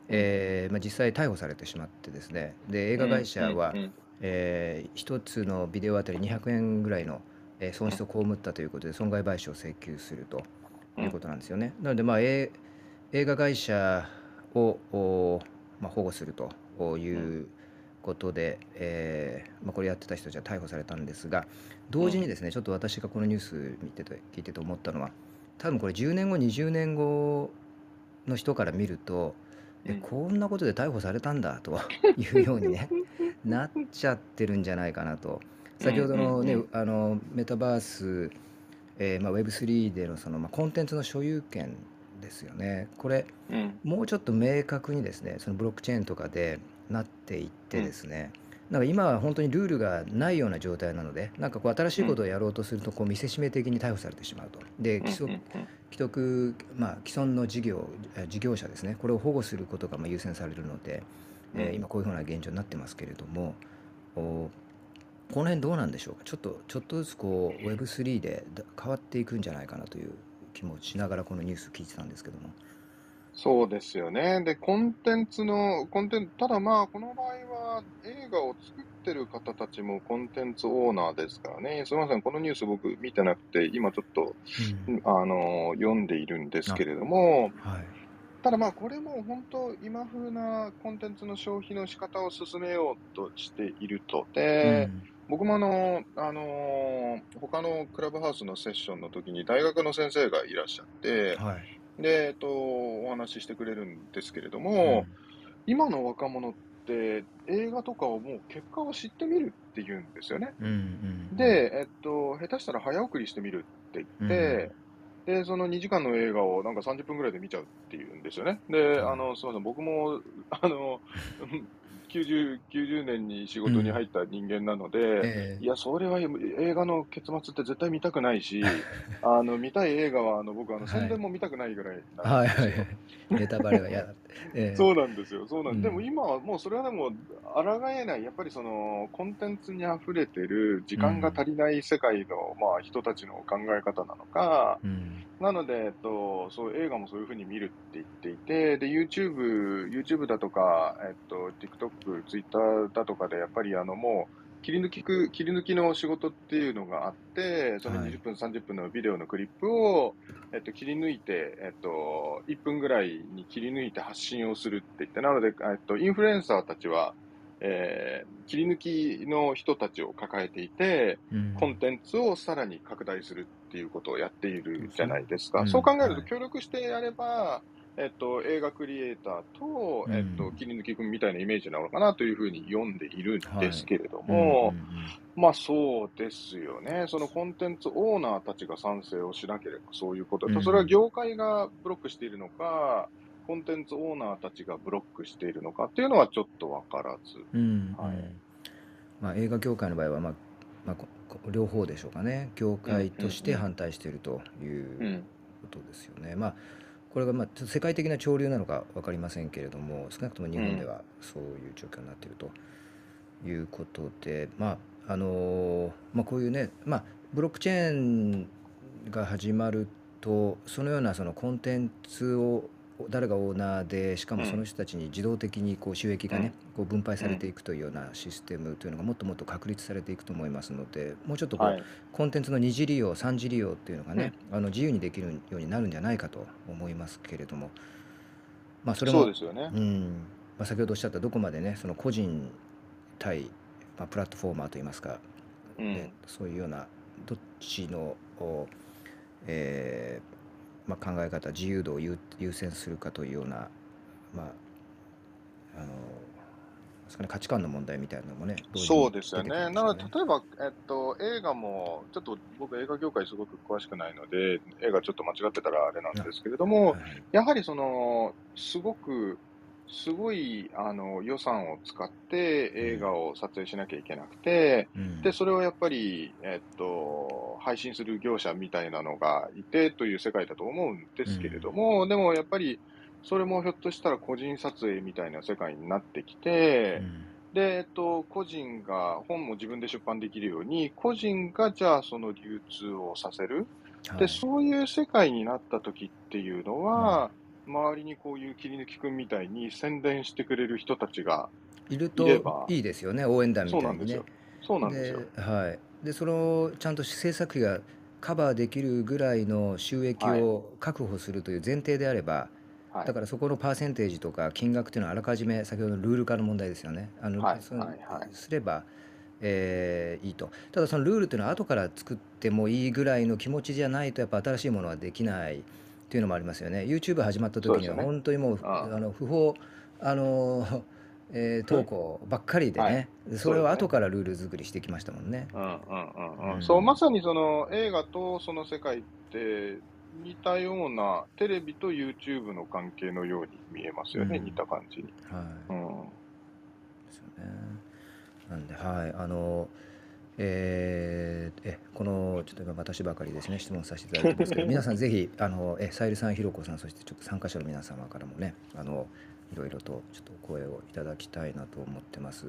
えーまあ、実際逮捕されてしまってですねで映画会社は、
うんうん
えー一つのビデオあたり200円ぐらいの、えー損失を被ったということで損害賠償を請求するということなんですよね。なので、まあ、えー映画会社を、おまあ、保護するということで、えーまあ、これやってた人たちは逮捕されたんですが同時にですね、ちょっと私がこのニュース見てて聞いてて思ったのは多分これ10年後20年後の人から見ると、え
うん。
こんなことで逮捕されたんだというようにね なっちゃってるんじゃないかなと。先ほどの,、ね
うんうん
あのメタバース、えーまあ、Web3 でのその、まあ、コンテンツの所有権ですよね。これ
うん。
もうちょっと明確にですねそのブロックチェーンとかでなっていってですね、なんか今は本当にルールがないような状態なのでなんかこう新しいことをやろうとするとこう見せしめ的に逮捕されてしまうと。で規則
うん
既得、まあ、既存の事業え事業者ですね。これを保護することがまあ優先されるので、えー
うん。
今こういうふうな現状になってますけれどもおこの辺どうなんでしょうか。ちょっとちょっとずつこう Web3 でだ変わっていくんじゃないかなという気もしながらこのニュース聞いてたんですけども。
そうですよね。で、コンテンツの、コンテンツ、ただまあ、この場合は映画を作ってる方たちもコンテンツオーナーですからね。すみません、このニュース僕見てなくて、今ちょっと、
うん
あの、読んでいるんですけれども、
はい
ただまあ、これも本当、今風なコンテンツの消費の仕方を進めようとしていると。で、僕もあの、あの、他のクラブハウスのセッションの時に大学の先生がいらっしゃって
うん、はい。
で、えっと、お話ししてくれるんですけれども、今の若者って映画とかをもう結果を知ってみるって言うんですよね。
うんうん。
で、えっと、下手したら早送りしてみるって言って、で、その2時間の映画をなんか30分ぐらいで見ちゃうっていうんですよね。で、
うん。
あの、すみません、僕も、あの、90、90年に仕事に入った人間なので、
ええ
いや、それは映画の結末って絶対見たくないし、あの、見たい映画は、あの、僕、あの、
はい。
宣伝も見たくないぐらい
はいは
なんですよ。
い。ネタバレは嫌だええ。
そうなんですよ、そうなん
うん。
でも今はもうそれはでも、抗えない、やっぱりそのコンテンツに溢れてる時間が足りない世界の、まあ、人たちの考え方なのか、
うん。
なので、えっと、そう映画もそういうふうに見るって言っていて、で、YouTube、YouTube だとか、えっと、TikTok、Twitter だとかで、やっぱりあの、もう、切り抜きく、切り抜きの仕事っていうのがあって、その
はい。
20分、30分のビデオのクリップを、えっと、切り抜いて、えっと、1分ぐらいに切り抜いて発信をするって言って、なので、えっと、インフルエンサーたちは、えー切り抜きの人たちを抱えていて、
うん。
コンテンツをさらに拡大するっていうことをやっているじゃないですか。
うん。
そう考えると
はい。
協力してやれば、えっと、映画クリエイターと、
うん
えっと、切り抜き君みたいなイメージなのかなというふうに読んでいるんですけれど
うん
も、
うんうん
まあそうですよね。そのコンテンツオーナーたちが賛成をしなければそういうこと。
うん
それは業界がブロックしているのか、コンテンツオーナーたちがブロックしているのかっていうのはちょっとわからず。
うん
はい
うんまあ、映画業界の場合は、まあまあ、両方でしょうかね業界として反対しているという
うん。
ことですよね。まあこれがまあ世界的な潮流なのか分かりませんけれども少なくとも日本ではそういう状況になっているということで、まああのまあ、こういうね、まあ、ブロックチェーンが始まるとそのようなそのコンテンツを誰がオーナーでしかもその人たちに自動的にこう収益がね、こう分配されていくというようなシステムというのがもっともっと確立されていくと思いますのでもうちょっとこう、
はい。
コンテンツの二次利用三次利用っていうのがね、あの自由にできるようになるんじゃないかと思いますけれどもまあそれも
そう
ん。まあ、先ほどおっしゃったどこまでねその個人対、まあ、プラットフォーマーといいますか、
うん。
ね、そういうようなどっちの、おえーまあ、考え方自由度を優優先するかというような、まああのね、価値観の問題みたいなのもね同時に
そうですよね。なので、例えば、えっと、映画も、ちょっと僕、映画業界すごく詳しくないので、映画ちょっと間違ってたらあれなんですけれども、
はい
やはりその、すごく、すごいあの予算を使って映画を撮影しなきゃいけなくて、
うん。
で、それをやっぱり、えっと、配信する業者みたいなのがいてという世界だと思うんですけれども、でもやっぱり、それもひょっとしたら個人撮影みたいな世界になってきて、
うん。
で、えっと、個人が本も自分で出版できるように、個人がじゃあその流通をさせる。で、
はい。
そういう世界になった時っていうのは、周りにこういう切り抜き君みたいに宣伝してくれる人たちが、
いるといいですよね応援団みたいうにね
そなんですよ。。そうなんですよ。
ではい、でそれをちゃんと制作費がカバーできるぐらいの収益を確保するという前提であれば、
はい。
だからそこのパーセンテージとか金額というのはあらかじめ先ほどのルール化の問題ですよね。あの
はい
その
はいはい
すれば、えーいいとただそのルールというのは後から作ってもいいぐらいの気持ちじゃないとやっぱ新しいものはできないっていうのもありますよね。YouTube 始まった時には本当にもう
ああ
あの不法あの、えー投稿ばっかりでね、
はい
でそれを後からルール作りしてきましたもんね。
うんうんうんうん
うん
そう、まさにその映画とその世界って似たようなテレビと YouTube の関係のように見えますよね、
うん
似た感じに。
はい
うん。
ですよね。なんで、はい、あの、えーえこのちょっと今私ばかりですね質問させていただいてますけど 皆さんぜひあのえさゆりさんひろこさんそしてちょっと参加者の皆様からもねあのいろいろとちょっとお声をいただきたいなと思ってます。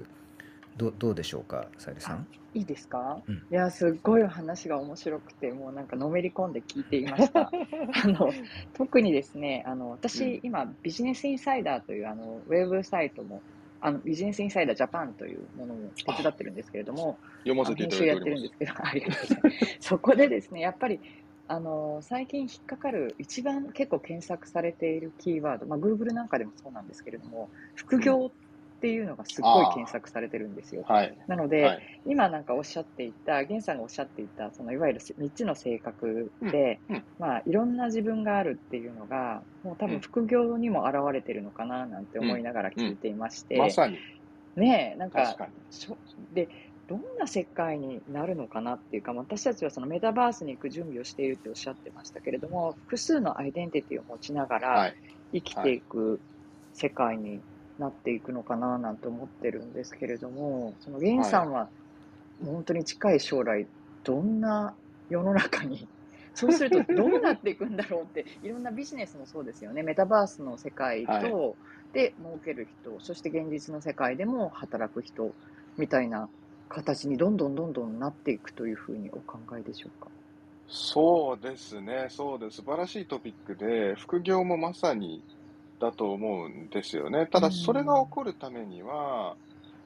どどうでしょうかさゆりさん？
いいですか、
うん。
いや、すっごい話が面白くて、もうなんかのめり込んで聞いていました。あの特にですね、あの私、
うん
今、ビジネスインサイダーというあのウェブサイトも、あのビジネスインサイダージャパンというものも手伝ってるんですけれども、
読ませていただい
て
ております。
るんですけど、ありがとうございます。そこでですね、やっぱり、あの最近引っかかる、一番結構検索されているキーワード、まあ、Google なんかでもそうなんですけれども、副業っていうのがすっごい検索されてるんですよ。
はい。
なので、
はい。
今なんかおっしゃっていた、源さんがおっしゃっていた、そのいわゆる3つの性格で、
うんうん
まあ、いろんな自分があるっていうのが、もう多
うん
分副業にも現れてるのかななんて思いながら聞いていまして、
まさに、
ねえ、なんか
確かに。
しょで、どんな世界になるのかなっていうか、私たちはそのメタバースに行く準備をしているっておっしゃってましたけれども、複数のアイデンティティを持ちながら
はい。
生きていく世界になっていくのかななんて思ってるんですけれども、その源さんは本当に近い将来、どんな世の中に、そうするとどうなっていくんだろうって、いろんなビジネスもそうですよね、メタバースの世界と、
は
で儲ける人、そして現実の世界でも働く人みたいな形にどんどんどんどんなっていくというふうにお考えでしょうか？
そうですね、そうです。素晴らしいトピックで、副業もまさにだと思うんですよね。ただ、
うん
それが起こるためには、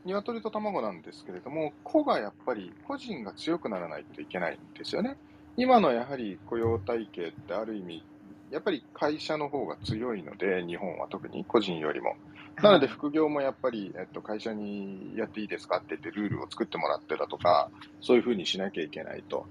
鶏と卵なんですけれども、個がやっぱり個人が強くならないといけないんですよね。今のやはり雇用体系ってある意味、やっぱり会社の方が強いので、日本は特に個人よりも。なので副業もやっぱり、えっと、会社にやっていいですかって言ってルールを作ってもらってだとか、そういうふうにしなきゃいけないと。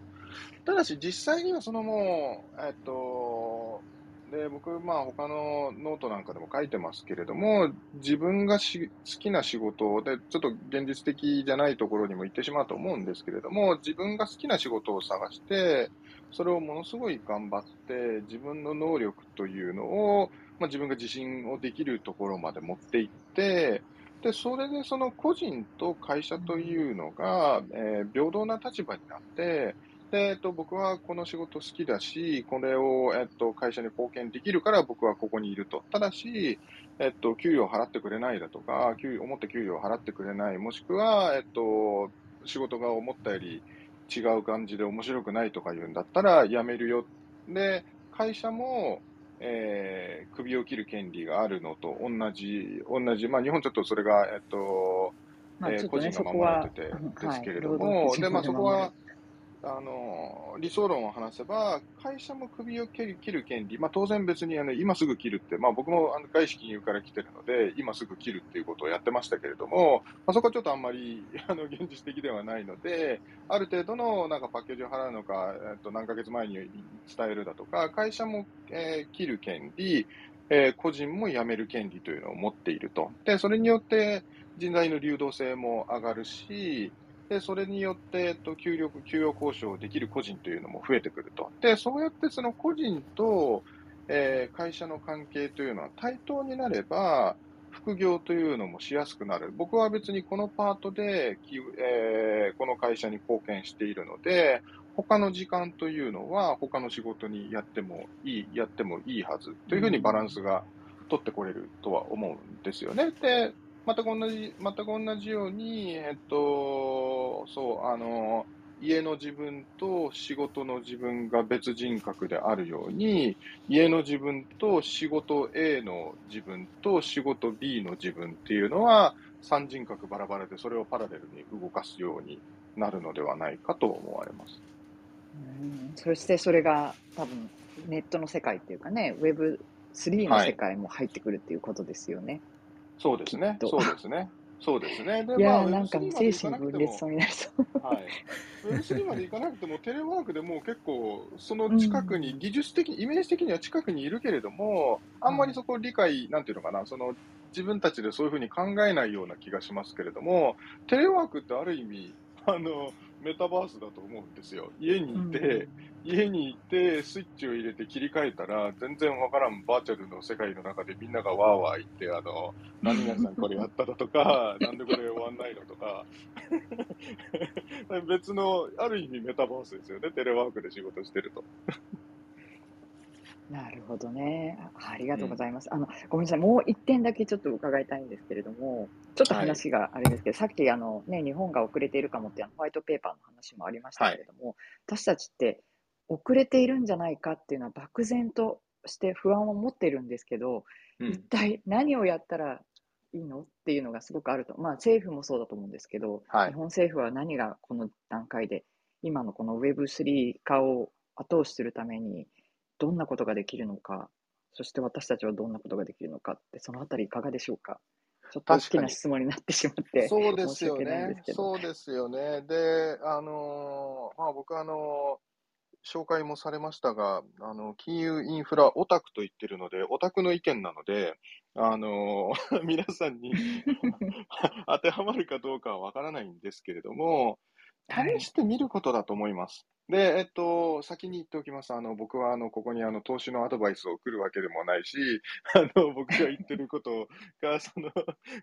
ただし実際にはそのもう、えっと、で、僕、まあ他のノートなんかでも書いてますけれども、自分がし好きな仕事で、ちょっと現実的じゃないところにも行ってしまうと思うんですけれども、自分が好きな仕事を探して、それをものすごい頑張って、自分の能力というのを、まあ、自分が自信をできるところまで持っていって、で、それでその個人と会社というのが、えー、平等な立場になって、で、えっと、僕はこの仕事好きだし、これを、えっと、会社に貢献できるから僕はここにいると。ただし、えっと、給料払ってくれないだとか、給思った給料払ってくれない、もしくは、えっと、仕事が思ったより違う感じで面白くないとか言うんだったら辞めるよ。で、会社も、えー、首を切る権利があるのと同じ、同じ、まあ日本ちょっとそれが、えっと、まあね、えー、個人が守られててですけれども、はい、で、まあそこは、あの理想論を話せば、会社も首を切る切る権利、まあ、当然別にあの今すぐ切るって、まあ、僕もあの外資金融から来てるので、今すぐ切るっていうことをやってましたけれども、まあ、そこはちょっとあんまり あの現実的ではないので、ある程度のなんかパッケージを払うのか、えっと、何ヶ月前に伝えるだとか、会社も、えー、切る権利、えー、個人も辞める権利というのを持っていると。で、それによって人材の流動性も上がるし、で、それによって、えっと、給料、給与交渉できる個人というのも増えてくると。で、そうやってその個人と、えー、会社の関係というのは対等になれば、副業というのもしやすくなる。僕は別にこのパートで、えー、この会社に貢献しているので、他の時間というのは他の仕事にやってもいい、やってもいいはずというふうにバランスが取ってこれるとは思うんですよね。で、全く同じ、全く同じように、えっと、そう、あの、家の自分と仕事の自分が別人格であるように、家の自分と仕事 A の自分と仕事 B の自分っていうのは、三人格バラバラでそれをパラレルに動かすようになるのではないかと思われます。
うんそしてそれが多分ネットの世界っていうかね、Web3 の世界も入ってくるっていうことですよね。はい
そうですね。そうですね。そうですね。
で、いや、まあ、なんか精神分裂そうになりそう。
はい。Web3 まで行かなくても、テレワークでも結構、その近くに、技術的、イメージ的には近くにいるけれども、あんまりそこを理解、なんていうのかな、その、自分たちでそういうふうに考えないような気がしますけれども、テレワークってある意味、あの、メタバースだと思うんですよ。家にいて、家にいて、スイッチを入れて切り替えたら、全然わからんバーチャルの世界の中でみんながわーわー言って、あの、何々さんこれやっただとか、なんでこれ終わんないのとか、別の、ある意味メタバースですよね、テレワークで仕事してると。
なるほどね。あありがとうございます。あの、ごめんなさい。もう一点だけちょっと伺いたいんですけれども、ちょっと話があれですけど、さっきあのね、日本が遅れているかもってあのホワイトペーパーの話もありましたけれども、私たちって遅れているんじゃないかっていうのは漠然として不安を持ってるんですけど、一体何をやったらいいのっていうのがすごくあると。まあ政府もそうだと思うんですけど、
は
日本政府は何がこの段階で、今のこの Web3 化を後押しするためにどんなことができるのか、そして私たちはどんなことができるのかって、そのあたりいかがでしょうか？ちょっと大きな質問になってしまって、
そうですよね。そうですよね。で、あのまあ、僕あの紹介もされましたが、あの金融インフラオタクと言ってるので、オタクの意見なので、あの皆さんに 当てはまるかどうかはわからないんですけれども、試してみることだと思います。で、えっと、先に言っておきます。あの、僕は、あの、ここに、あの、投資のアドバイスを送るわけでもないし、あの、僕が言ってることが、その、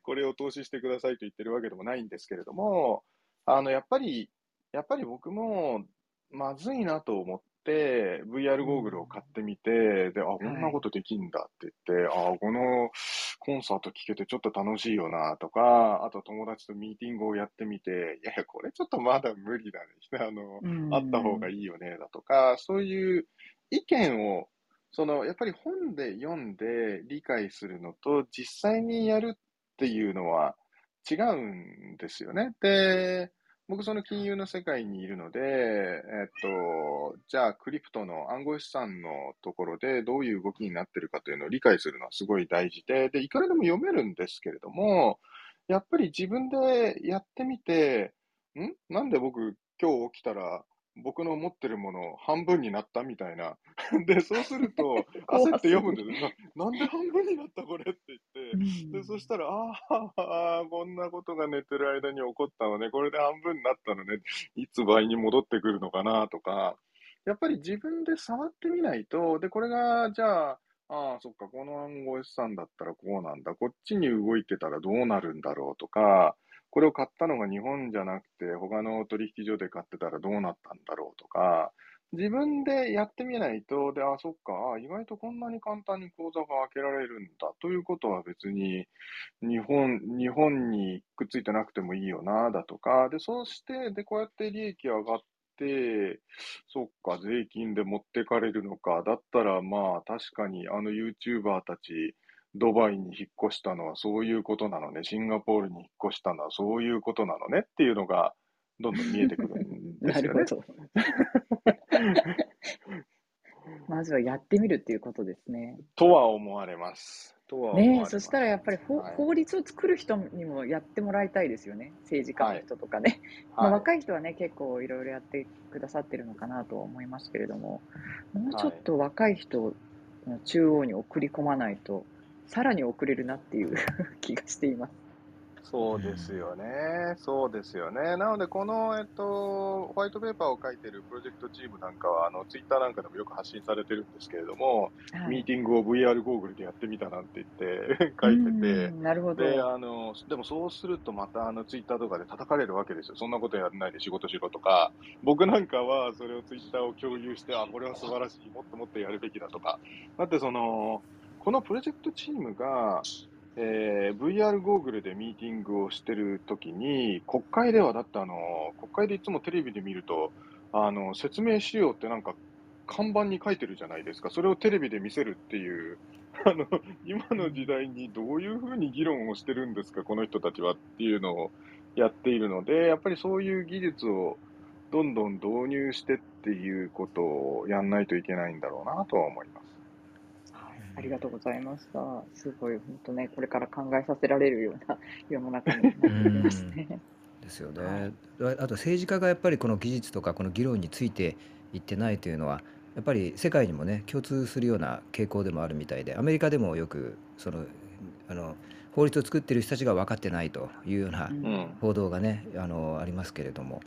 これを投資してくださいと言ってるわけでもないんですけれども、あの、やっぱり、やっぱり僕も、まずいなと思っ、VR ゴーグルを買ってみて、で、あ、こんなことできんだって言って、はい、あ、このコンサート聴けてちょっと楽しいよなとか、あと友達とミーティングをやってみて、いやいや、これちょっとまだ無理だね。あの、あった方がいいよね、だとか、そういう意見を、その、やっぱり本で読んで理解するのと、実際にやるっていうのは違うんですよね。で、僕その金融の世界にいるので、えっと、じゃあクリプトの暗号資産のところでどういう動きになってるかというのを理解するのはすごい大事で、で、いくらでも読めるんですけれども、やっぱり自分でやってみて、ん？なんで僕今日起きたら僕の持ってるもの半分になったみたいな。で、そうすると、焦って読むんですな。なんで半分になったこれって言って。で、そしたら、ああ、こんなことが寝てる間に起こったのね。これで半分になったのね。いつ倍に戻ってくるのかなとか。やっぱり自分で触ってみないと、で、これが、じゃあ、ああ、そっか、この暗号資産だったらこうなんだ。こっちに動いてたらどうなるんだろうとか、これを買ったのが日本じゃなくて、他の取引所で買ってたらどうなったんだろうとか、自分でやってみないと、で、あ、そっか、意外とこんなに簡単に口座が開けられるんだということは別に日本、日本にくっついてなくてもいいよな、だとか、で、そうして、で、こうやって利益上がって、そっか、税金で持ってかれるのか、だったらまあ確かにあの YouTuber たち、ドバイに引っ越したのはそういうことなのね。シンガポールに引っ越したのはそういうことなのねっていうのがどんどん見えてくるんで
な
すよね。
まずはやってみるっていうことですね。
とは思われます。とは
ね。そしたらやっぱり法
はい
法律を作る人にもやってもらいたいですよね。政治家の人とかね。まあ、
はい
若い人はね、結構いろいろやってくださってるのかなとは思いますけれども、もうちょっと若い人の中央に送り込まないと、さらに遅れるなっていう 気がしています。
そうですよね。そうですよね。なので、この、えっと、ホワイトペーパーを書いてるプロジェクトチームなんかは、あの、ツイッターなんかでもよく発信されてるんですけれども、
はい
ミーティングを VR ゴーグルでやってみたなんて言って 書いてて、
うんなるほど。
で、あの、でもそうするとまたあのツイッターとかで叩かれるわけですよ。そんなことやらないで仕事しろとか。僕なんかはそれをツイッターを共有して、あ、これは素晴らしい。もっともっとやるべきだとか。だってその、このプロジェクトチームが、えー VR ゴーグルでミーティングをしてるときに、国会ではだってあの、国会でいつもテレビで見ると、あの、説明資料ってなんか看板に書いてるじゃないですか。それをテレビで見せるっていう、あの、今の時代にどういうふうに議論をしてるんですか、この人たちはっていうのをやっているので、やっぱりそういう技術をどんどん導入してっていうことをやんないといけないんだろうなとは思います。
はいありがとうございました。すごい、本当ね、これから考えさせられるような 世の中になってきますね。
ですよね。あと政治家がやっぱりこの技術とかこの議論についていってないというのはやっぱり世界にもね共通するような傾向でもあるみたいでアメリカでもよくそのあの法律を作ってる人たちが分かってないというような。報道がねあのありますけれども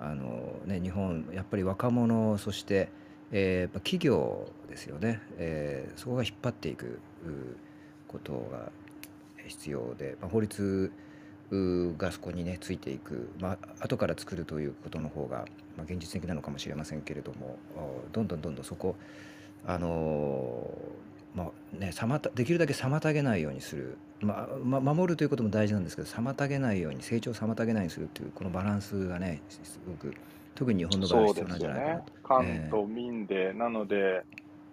あの、ね、日本やっぱり若者そして、えーやっぱ企業ですよね、えーそこが引っ張っていくことが必要で、まあ、法律がそこにねついていく、まあ後から作るということの方が、まあ、現実的なのかもしれませんけれどもどんどんどんどんそこあのーまあね、妨できるだけ妨げないようにする、まあま、守るということも大事なんですけど妨げないように成長を妨げないようにするというこのバランスがねすごく特に日本の場合は必要なんじゃないかなと。。
官と民で、なので、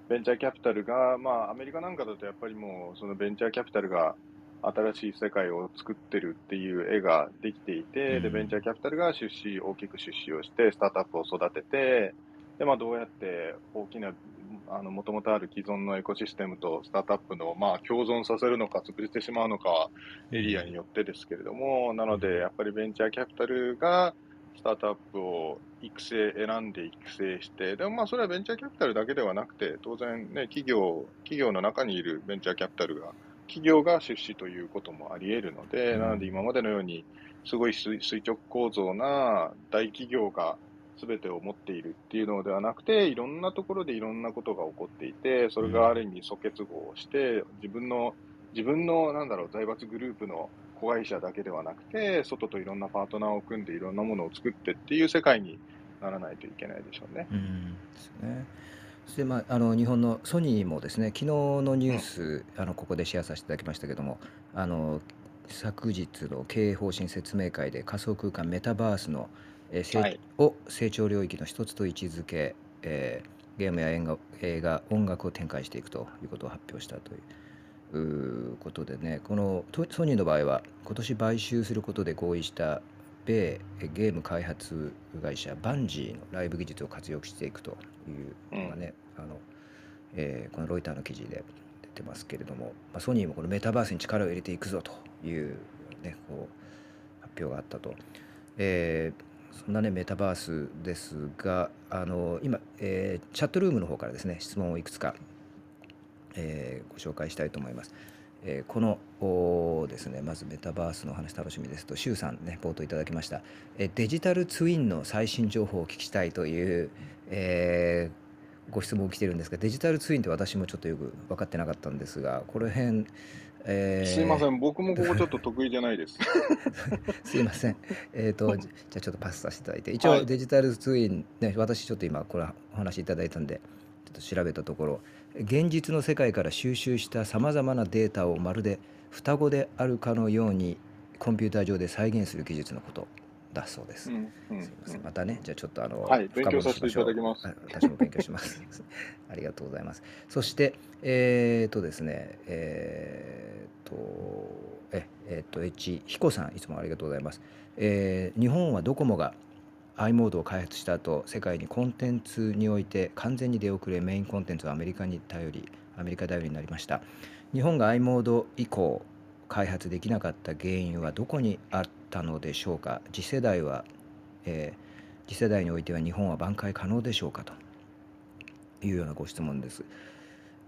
ベンチャーキャピタルが、まあ、アメリカなんかだとやっぱりもう、そのベンチャーキャピタルが新しい世界を作ってるっていう絵ができていて、で、
うん
ベンチャーキャピタルが出資、大きく出資をして、スタートアップを育てて、で、まあ、どうやって大きな、あの、もともとある既存のエコシステムとスタートアップの、まあ、共存させるのか、潰れてしまうのかは、エリアによってですけれども、なので、やっぱりベンチャーキャピタルが、スタートアップを育成、選んで育成して、でもまあそれはベンチャーキャピタルだけではなくて、当然ね、企業、企業の中にいるベンチャーキャピタルが、企業が出資ということもあり得るので、
うん。
なので今までのように、すごい垂垂直構造な大企業が全てを持っているっていうのではなくて、いろんなところでいろんなことが起こっていて、それがある意味素結合をして、自分の、自分の、なんだろう、財閥グループの子会社だけではなくて、外といろんなパートナーを組んでいろんなものを作ってっていう世界にならないといけないでしょうね。
うんですね。そして、まあ、あの日本のソニーもですね昨日のニュース、あのここでシェアさせていただきましたけどもあの昨日の経営方針説明会で仮想空間メタバースの、えー成
はい
を成長領域の一つと位置づけ、えーゲームや映画映画音楽を展開していくということを発表したということでねこのトソニーの場合は今年買収することで合意した米ゲーム開発会社バンジーのライブ技術を活用していくというのがね、あのえーこのロイターの記事で出てますけれども、まあ、ソニーもこのメタバースに力を入れていくぞという、ね、こう発表があったと。えーそんなねメタバースですがあの今、えーチャットルームの方からですね質問をいくつか、えーご紹介したいと思います。えーこのですねまずメタバースの話楽しみですと、周さんね、冒頭いただきました、えーデジタルツインの最新情報をお聞きしたいという、えーご質問来てるんですが、デジタルツインって私もちょっとよく分かってなかったんですが、この辺、えー
すいません、僕もここちょっと得意じゃないです。
すいません。えっ、と、じじゃあちょっとパスさせていただいて、一応
はい
デジタルツイン、ね、私ちょっと今これお話しいただいたんで、ちょっと調べたところ、現実の世界から収集したさまざまなデータをまるで双子であるかのようにコンピューター上で再現する技術のことだそうです。
うんうん
すいません。またね、じゃあちょっとあの、
はい勉強させていただきます
私も勉強します。ありがとうございます。そして、えっ、とですね、えっ、と、え、えっ、と、H、彦さん、いつもありがとうございます。えー日本はドコモが i モードを開発した後、世界にコンテンツにおいて完全に出遅れ、メインコンテンツはアメリカに頼り、アメリカ頼りになりました。日本が i モード以降、開発できなかった原因はどこにあったのでしょうか？次世代は、えー次世代においては日本は挽回可能でしょうか？というようなご質問です。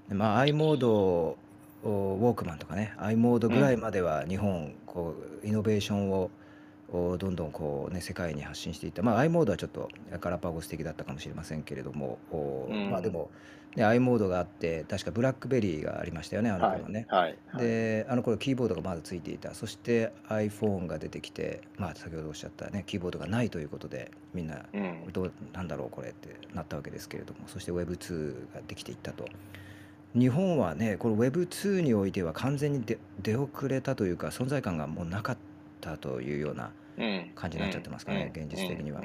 でまあ、i モードウォークマンとかね i モードぐらいまでは日本こうイノベーションをどんどんこう、ね、世界に発信していった、まあ、i モードはちょっとガラパゴス的だったかもしれませんけれども、お
うん。
まあでも、ね、i モードがあって確かブラックベリーがありましたよねあの
はい
頃ね。
はい。はい。
であの頃キーボードがまだついていた。そして iPhone が出てきて、まあ、先ほどおっしゃったねキーボードがないということでみんな
うん。
どうなんだろうこれってなったわけですけれどもそして Web2 ができていったと。日本はねこの Web2 においては完全に出出遅れたというか存在感がもうなかったというような
うん
感じになっちゃってますかね
うん
現実的には。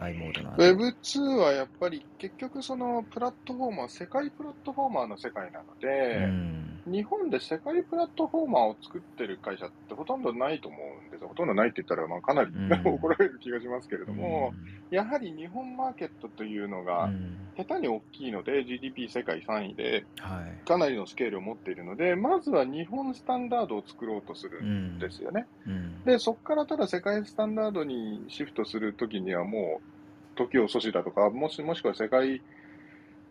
i モードの後
Web2 はやっぱり結局そのプラットフォーマー、世界プラットフォーマーの世界なの
う
で、
ん
日本で世界プラットフォーマーを作ってる会社ってほとんどないと思うんですよ。ほとんどないって言ったらまあかなり
うん。
怒られる気がしますけれども、
う
やはり日本マーケットというの
ん
が
うん。
下手に大きいので、GDP 世界3位で
はい。
かなりのスケールを持っているので、まずは日本スタンダードを作ろうとする
うんん
ですよね。
うん。
で、そこからただ世界スタンダードにシフトするときにはもう、時を阻止だとか、もしもしくは世界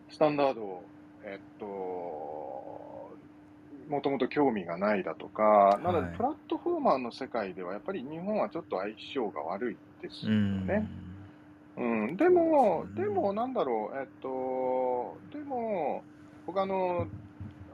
スタンダードを、えっと、もともと興味がないだとか、なの
はい
で、プラットフォーマーの世界ではやっぱり日本はちょっと相性が悪いですよ
うん。
ね。うん、でも、
うん
でも、なんだろう、えっと、でも、僕あの、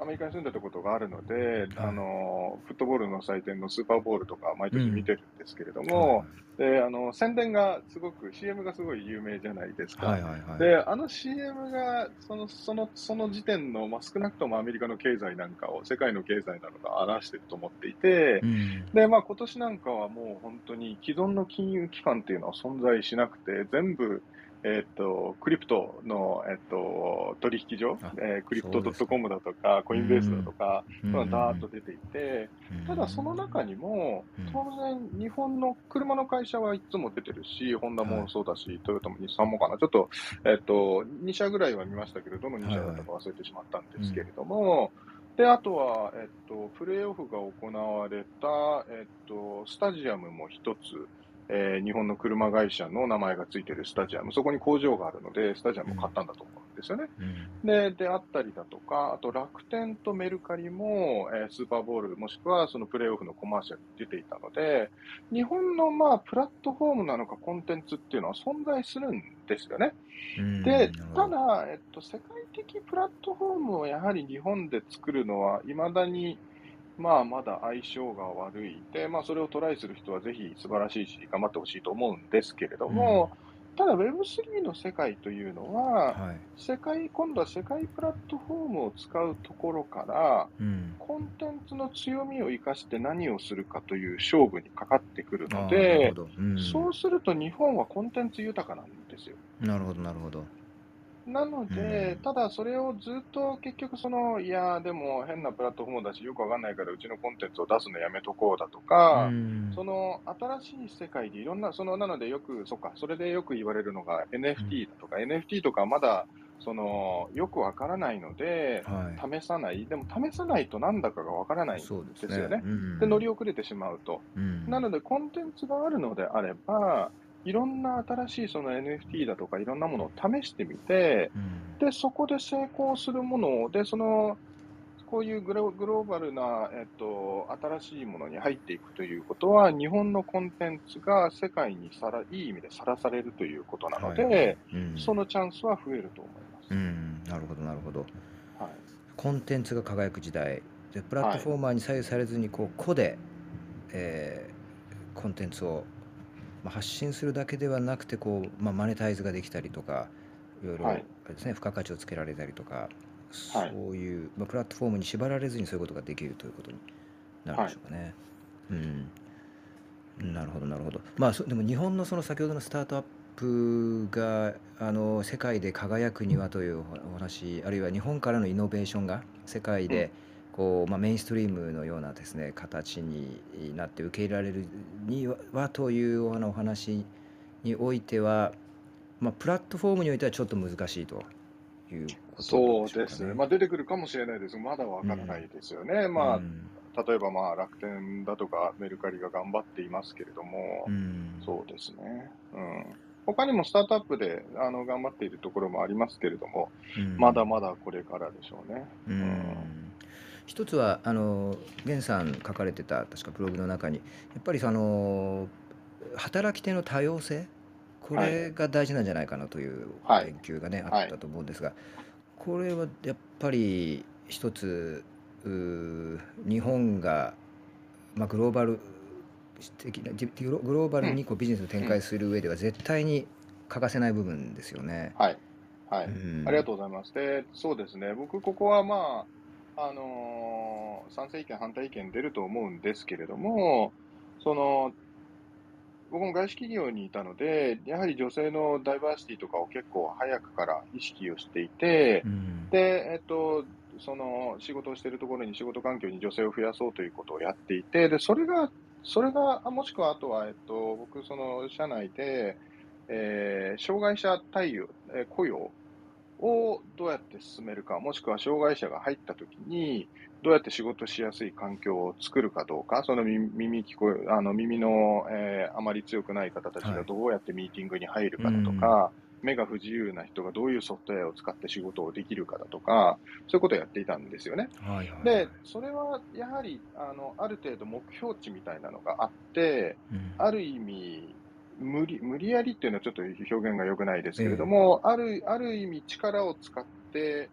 アメリカに住んでたことがあるので、あの、フットボールの祭典のスーパーボールとか毎年見てるんですけれども、で、あの、宣伝がすごく、CM がすごい有名じゃないですか。
はいはいはい。
で、あの CM が、その、その、その時点の、まあ、少なくともアメリカの経済なんかを、世界の経済なのか表してると思っていて、
うん。
で、まあ今年なんかはもう本当に既存の金融機関っていうのは存在しなくて、全部、えっ、と、クリプトの、えっ、と、取引所
あ、
えークリプ
そうですか
ト .com だとか、コインベースだとか、
うん。
そういうのがダーッと出ていて、ただその中にも
うん、
当然日本の車の会社はいつも出てるし、ホンダもそうだし、トヨタも日産もかな。ちょっと、えっ、と、2社ぐらいは見ましたけど、どの2社だったか忘れてしまったんですけれども、で、あとは、えっと、プレーオフが行われた、えっと、スタジアムも一つ、えー日本の車会社の名前がついてるスタジアム、そこに工場があるので、スタジアムを買ったんだと思うんですよね。
うん
で、であったりだとか、あと楽天とメルカリも、えースーパーボール、もしくはそのプレーオフのコマーシャルに出ていたので、日本のまあプラットフォームなのかコンテンツっていうのは存在するんですよね。
うん
でた
ど
だ、えっと、世界的プラットフォームをやはり日本で作るのは、未だに、まあ、まだ相性が悪い。で、まあ、それをトライする人はぜひ素晴らしいし、頑張ってほしいと思うんですけれども、ただ Web3 の世界というのは、
はい。
世界、今度は世界プラットフォームを使うところから、
うん。
コンテンツの強みを生かして何をするかという勝負にかかってくるので
うん。
そうすると日本はコンテンツ豊かなんですよ。
なるほどなるほど
なの
う
で、
ん。
ただそれをずっと結局その、いや、でも変なプラットフォームだし、よくわかんないからうちのコンテンツを出すのやめとこうだと
う
か、
ん。
その新しい世界でいろんな、そのなのでよく、そっか、それでよく言われるのが
うん。
NFT だとか、NFT とかまだそのよくわからないので、
はい。
試さない、でも試さないとなんだかがわからないん
です
よ
ね。
ね。
う
で、乗り
ん。
遅れてしまうと。
うん。
なので、コンテンツがあるのであれば、いろんな新しいその NFT だとかいろんなものを試してみて、
うん。
で、そこで成功するものを、で、その、こういうグログローバルな、えっと、新しいものに入っていくということは、日本のコンテンツが世界にさらいい意味でさらされるということなの
はいはい。
で、
うん。
そのチャンスは増えると思います。
うん。なるほど、なるほど。
はい。
コンテンツが輝く時代でプラット
はい。
フォーマーに左右されずにこう個で、えーコンテンツを、まあ、発信するだけではなくてこう、まあ、マネタイズができたりとかいろいろですね付加価値をつけられたりとかそ
はい。
ういう、まあ、プラットフォームに縛られずにそういうことができるということになるん
はい。
でしょうかね。うん、なるほどなるほど。まあそでも日本のその先ほどのスタートアップがあの世界で輝くにはというおお話あるいは日本からのイノベーションが世界
うん。
でこう、まあ、メインストリームのようなですね形になって受け入れられるにははというようなお話においては、まあ、プラットフォームにおいてはちょっと難しいということ
そうですね。まあ、出てくるかもしれないです。まだわ
う
からない
ん、
ですよね。
う
まあ、
ん、
例えばまあ楽天だとかメルカリが頑張っていますけれども、
うん、
そうですね。うん。他にもスタートアップであの頑張っているところもありますけれども、
う
まだ
ん、
まだこれからでしょうね。
う
うん。
ん。一つはあの源さん書かれてた確かブログの中にやっぱりその働き手の多様性こ
はい。
れが大事なんじゃないかなという
はい。
言及がねあ
はい。
ったと思うんですがこれはやっぱり一つ日本が、まあ、グローバル的なじグローバル
うん。
にこうビジネスを展
うん。
開する上では絶対に欠かせない部分ですよね。
はい。は
う
い。ありが
ん
とうございます。で、そうですね。僕、ここはまあ、あのー賛成意見、反対意見出ると思うんですけれども、その、僕も外資企業にいたので、やはり女性のダイバーシティとかを結構早くから意識をしていて、
うん。
で、えっと、その仕事をしているところに仕事環境に女性を増やそうということをやっていて、で、それが、それが、あもしくはあとは、えっと、僕、その社内で、えー障害者対応、えー雇用をどうやって進めるか、もしくは障害者が入ったときに、どうやって仕事しやすい環境を作るかどうか、その耳耳聞こえ、あの耳の、えーあまり強くない方たち
はい
がどうやってミーティングに入る
う
かだと
ん
か、目が不自由な人がどういうソフトウェアを使って仕事をできるかだとか、そういうことをやっていたんですよね。
はいはいは
で
い。、
それはやはりあのある程度目標値みたいなのがあって、
うん
ある意味、無理無理やりっていうのはちょっと表現が良くないですけれど
え
も、あるある意味力を使って、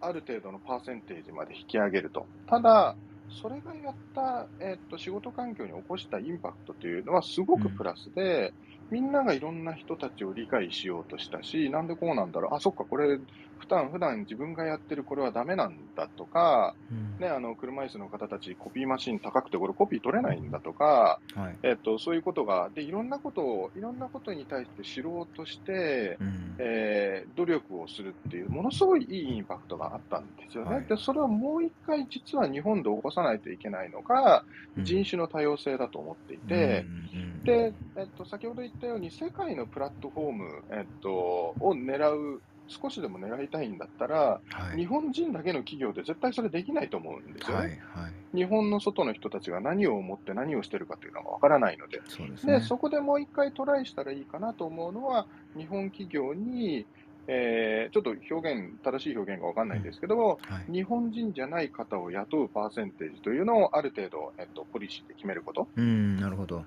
ある程度のパーセンテージまで引き上げると。ただ、それがやった、えっと仕事環境に起こしたインパクトというのはすご
うん
くプラスで、みんながいろんな人たちを理解しようとしたし、なんでこうなんだろう、あ、そっか、これ、普段普段自分がやってるこれはダメなんだとか、
うん。
ね、あの車椅子の方たち、コピーマシン高くて、これコピー取れないんだとか、
はい。
えっと、そういうことが、で、いろんなことを、いろんなことに対して知ろうとして、
うん。
えー努力をするっていう、ものすごいいいインパクトがあったんですよね。
はい。
で、それをもう一回、実は日本で起こさないといけないのが、
うん。
人種の多様性だと思ってい
うん
て、
うん。
で、えっと、先ほど言ったように、世界のプラットフォーム、えっと、を狙う、少しでも狙いたいんだったら、
はい
日本人だけの企業で絶対それできないと思うんですよね。
はいはい
日本の外の人たちが何を思って何をしてるかっていうのがわからないので。で、
そうですね。
そこでもう一回トライしたらいいかなと思うのは、日本企業に、えーちょっと表現、正しい表現がわかんないんですけども、
はい
日本人じゃない方を雇うパーセンテージというのをある程度、えっと、ポリシーで決めること。
うんなるほど。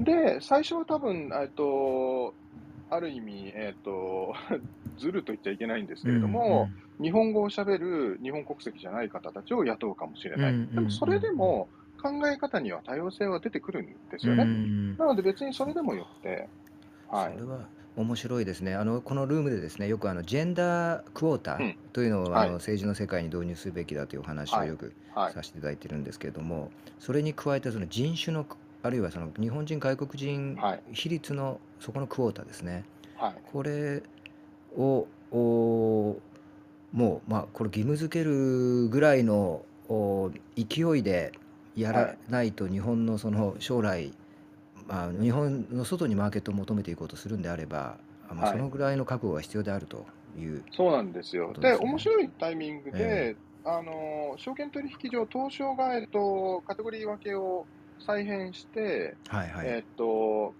で、最初は多分、えっと、ある意味、えっと、ずると言っちゃいけないんですけれども、日本語を喋る日本国籍じゃない方たちを雇うかもしれない。
うんうん
でも、それでも考え方には多様性は出てくるんですよ
う
ね。
ん
なので別にそれでもよって、はい
それ。は面白いですね。あのこのルームでですね、よくあのジェンダークォーター
うん
というのを、
はい
あの政治の世界に導入すべきだというお話を
はい
よく
はい。
させていただいてるんですけれども、それに加えてその人種のあるいはその日本人外国人
はい
比率のそこのクォーターですね。
はい。
これをおもうまあこれ義務付けるぐらいのお勢いでや
は
ら
い。
ないと日本のその将来、まあ、日本の外にマーケットを求めていこうとするんであれば、あまあ、
はい。
そのぐらいの覚悟が必要であるという
そうなんですよ。で、
ことですね。
面白いタイミング
え
で、あの、証券取引所、東証が、えっと、カテゴリー分けを再編して、
えはいはい。
えっと、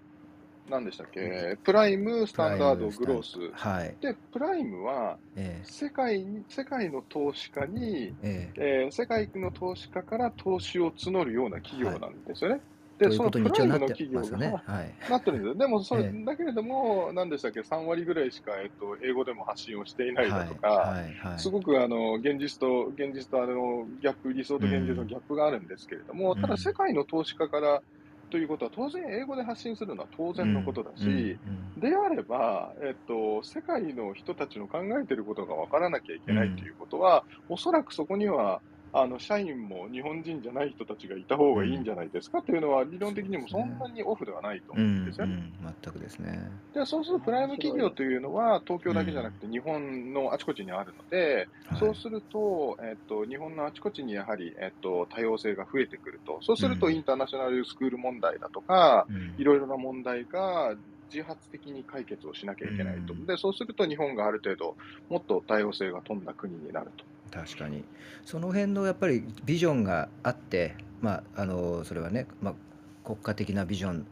何でしたっけ、プライム、スタンダード、グロース。
はい。
で、プライムは、
え
世界に、世界の投資家に、
ええ
えー世界の投資家から投資を募るような企業。なんですよね。で、
という
そ
ことに一応
のプライム
なってま
の企業
すよね。
が、
はい。
なってるんですよ。でも、それ、
え
だけれども、何でしたっけ、3割ぐらいしか、えっと、英語でも発信をしていないだ
はい。
とか、
はい。はい。
すごくあの現実と、現実とあのギャップ、理想
う
と現実のギ
ん。
ャップがあるんですけれども、
う
ただ世
ん。
界の投資家からということは、当然英語で発信するのは当
う
然のこ
ん。
とだし、
ん。
であれば、えっと、世界の人たちの考えていることが分からなきゃいけ
う
ないとい
ん。
うことは、おそらくそこには、あの社員も日本人じゃない人たちがいた方
う
がいいんじ
ん。
ゃないですか？というのは、理論的にも
そ
んなにオフではないと
う
思うんですよね。
ん。全くですね。
で、そうすると、プライム。企業というのは、東
う
京だけじゃなく
ん。
て、日本のあちこちにあるので、
はい。
そうすると、えっと、日本のあちこちにやはり、えっと、多様性が増えてくると。そう
う
すると、イン
ん。
ターナショナルスクール問題だとか、
うん。
いろいろな問題が自発的に解決をしなきゃ
う
いけないと。
ん。
で、そうすると、日本がある程度、もっと多様性が富んだ国になると。
確かに。その辺のやっぱりビジョンがあって、まあ、あの、それはね、まあ、国家的なビジョン、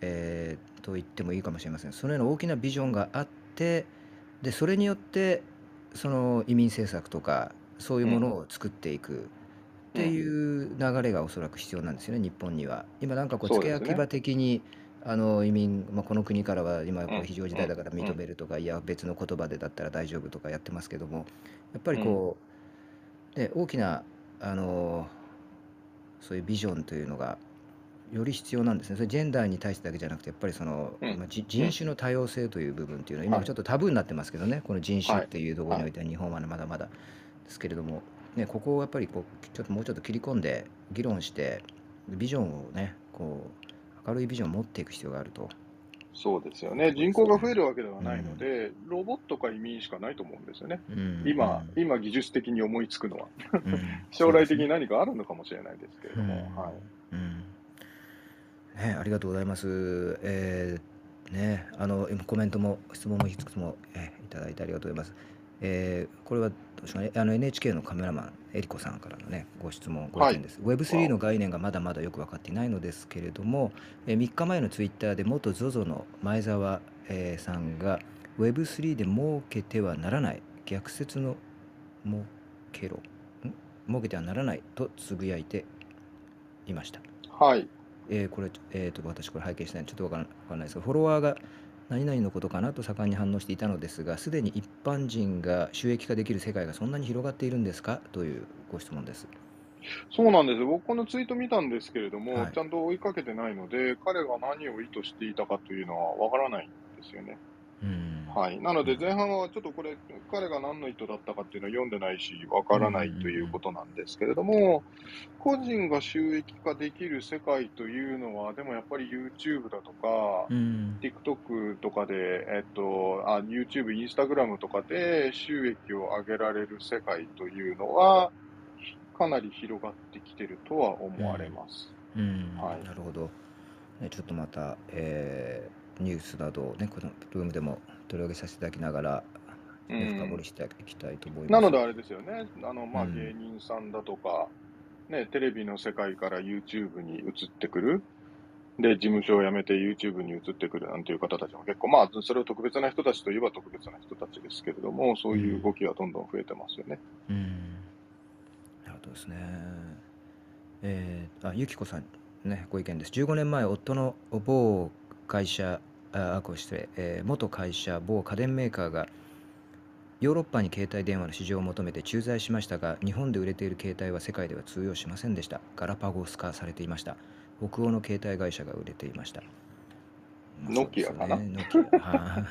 えーと言ってもいいかもしれません。そのような大きなビジョンがあって、で、それによって、その移民政策とか、そういう
うん、
ものを作っていくって
うん、
いう流れがおそらく必要なんですよね、日本には。今なんかこう、
そうですね。
付け焼き場的に、あの移民、まあ、この国からは今
うん、
こう非常事
うん、
態だから認
うん、
めるとか、いや別の言葉でだったら大丈夫とかやってますけども、やっぱり
うん、
こう、ね、大きなあのそういうビジョンというのがより必要なんですね。それジェンダーに対してだけじゃなくて、やっぱりその、
うん、
人種の多様性という部分っていうのは、今
はい、
ちょっとタブーになってますけどね、この人種
はい、
っていうところに
はい。
おいては日本はまだまだですけれども、ね、ここをやっぱりこうちょっともうちょっと切り込んで議論して、ビジョンをね、こう明るいビジョンを持っていく必要があると。
そうですよね。人口が増え
ね。
るわけでは
う
ないの
ん。
で、ロボットか移民しかないと思うんですよね。
うん。
今、
うん。
今技術的に思いつくのは。
うん。
将。来的に何かあるのかもしれないですけれ
う
ども、はい。
ん。うん。ね、ありがとうございます。えーね、あの今コメントも質問もいくつも、えーいただいてありがとうございます。えーこれはあの NHK のカメラマンえりこさんからのねご質問ご意
はい。
見です。Web3 の概念がまだまだよく分かっていないのですけれども、え3日前のツイッターで元 ZOZO の前澤、えーさんが Web3 で儲けてはならない逆説の儲けろん？儲けてはならないとつぶやいていました。
はい。
えーこれ、えー、と私これ拝見してないちょっとわからわからないですがフォロワーが何々のことかなと盛んに反応していたのですがすでに一般人が収益化できる世界がそんなに広がっているんですか？というご質問です。
そうなんです。僕このツイート見たんですけれども、
はい
ちゃんと追いかけてないので、彼が何を意図していたかというのはわからないんですよね。
うん。
はい。なので前半はちょっとこれ、彼が何の意図だったかっていうのは読んでないし、わからないということなんですけれども、個人が収益化できる世界というのは、でもやっぱり YouTube だとか、
うん。
TikTok とかで、えっと、あ、YouTube、Instagram とかで収益を上げられる世界というのは、かなり広がってきてるとは思われます。
うん。
はい。
なるほど、ね、ちょっとまた、えーニュースなどをねこのルームでも取り上げさせていただきながら、
う
ね深掘
ん
りしていきたいと思います。
なのであれですよね、あの、まあ、
うん
芸人さんだとか、ね、テレビの世界から YouTube に移ってくる。で、事務所を辞めて YouTube に移ってくるなんていう方たちも結構、まあ、それを特別な人たちといえば特別な人たちですけれども、そういう動きはどんどん増えてますよね。
うん。なるほどですね。えー、あ、ゆきこさん、ね、ご意見です。15年前、夫の某会社、あ、あご失礼、えー元会社、某家電メーカーが、ヨーロッパに携帯電話の市場を求めて駐在しましたが、日本で売れている携帯は世界では通用しませんでした。ガラパゴス化されていました。北欧の携帯会社が売れていました。まあ
ノキアかな？
ねノキアはい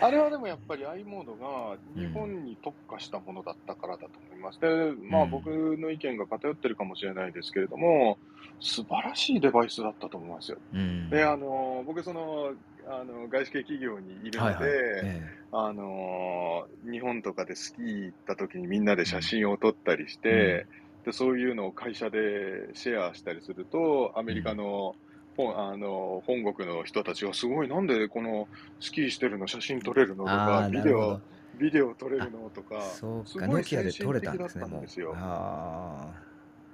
あれはでもやっぱり i モードが日本に特化したものだったからだと思います。で、まあ
うん。
僕の意見が偏ってるかもしれないですけれども、素晴らしいデバイスだったと思いますよ。
うん。
で、あの、僕その、あの、外資系企業にいるので、
はいはい。え
あのー日本とかでスキー行った時にみんなで写真を撮ったりして、でそういうのを会社でシェアしたりすると、アメリカの,、本あの本国の人たちがすごい、なんでこのスキーしてるの写真撮れるのと
あ
か、
あ
ビデオ
なるほど、
ビデオ撮れるのとか、
そう
すごい
かノキアで
先
撮れ
進的だった
たんですねもう
んですよ。
あ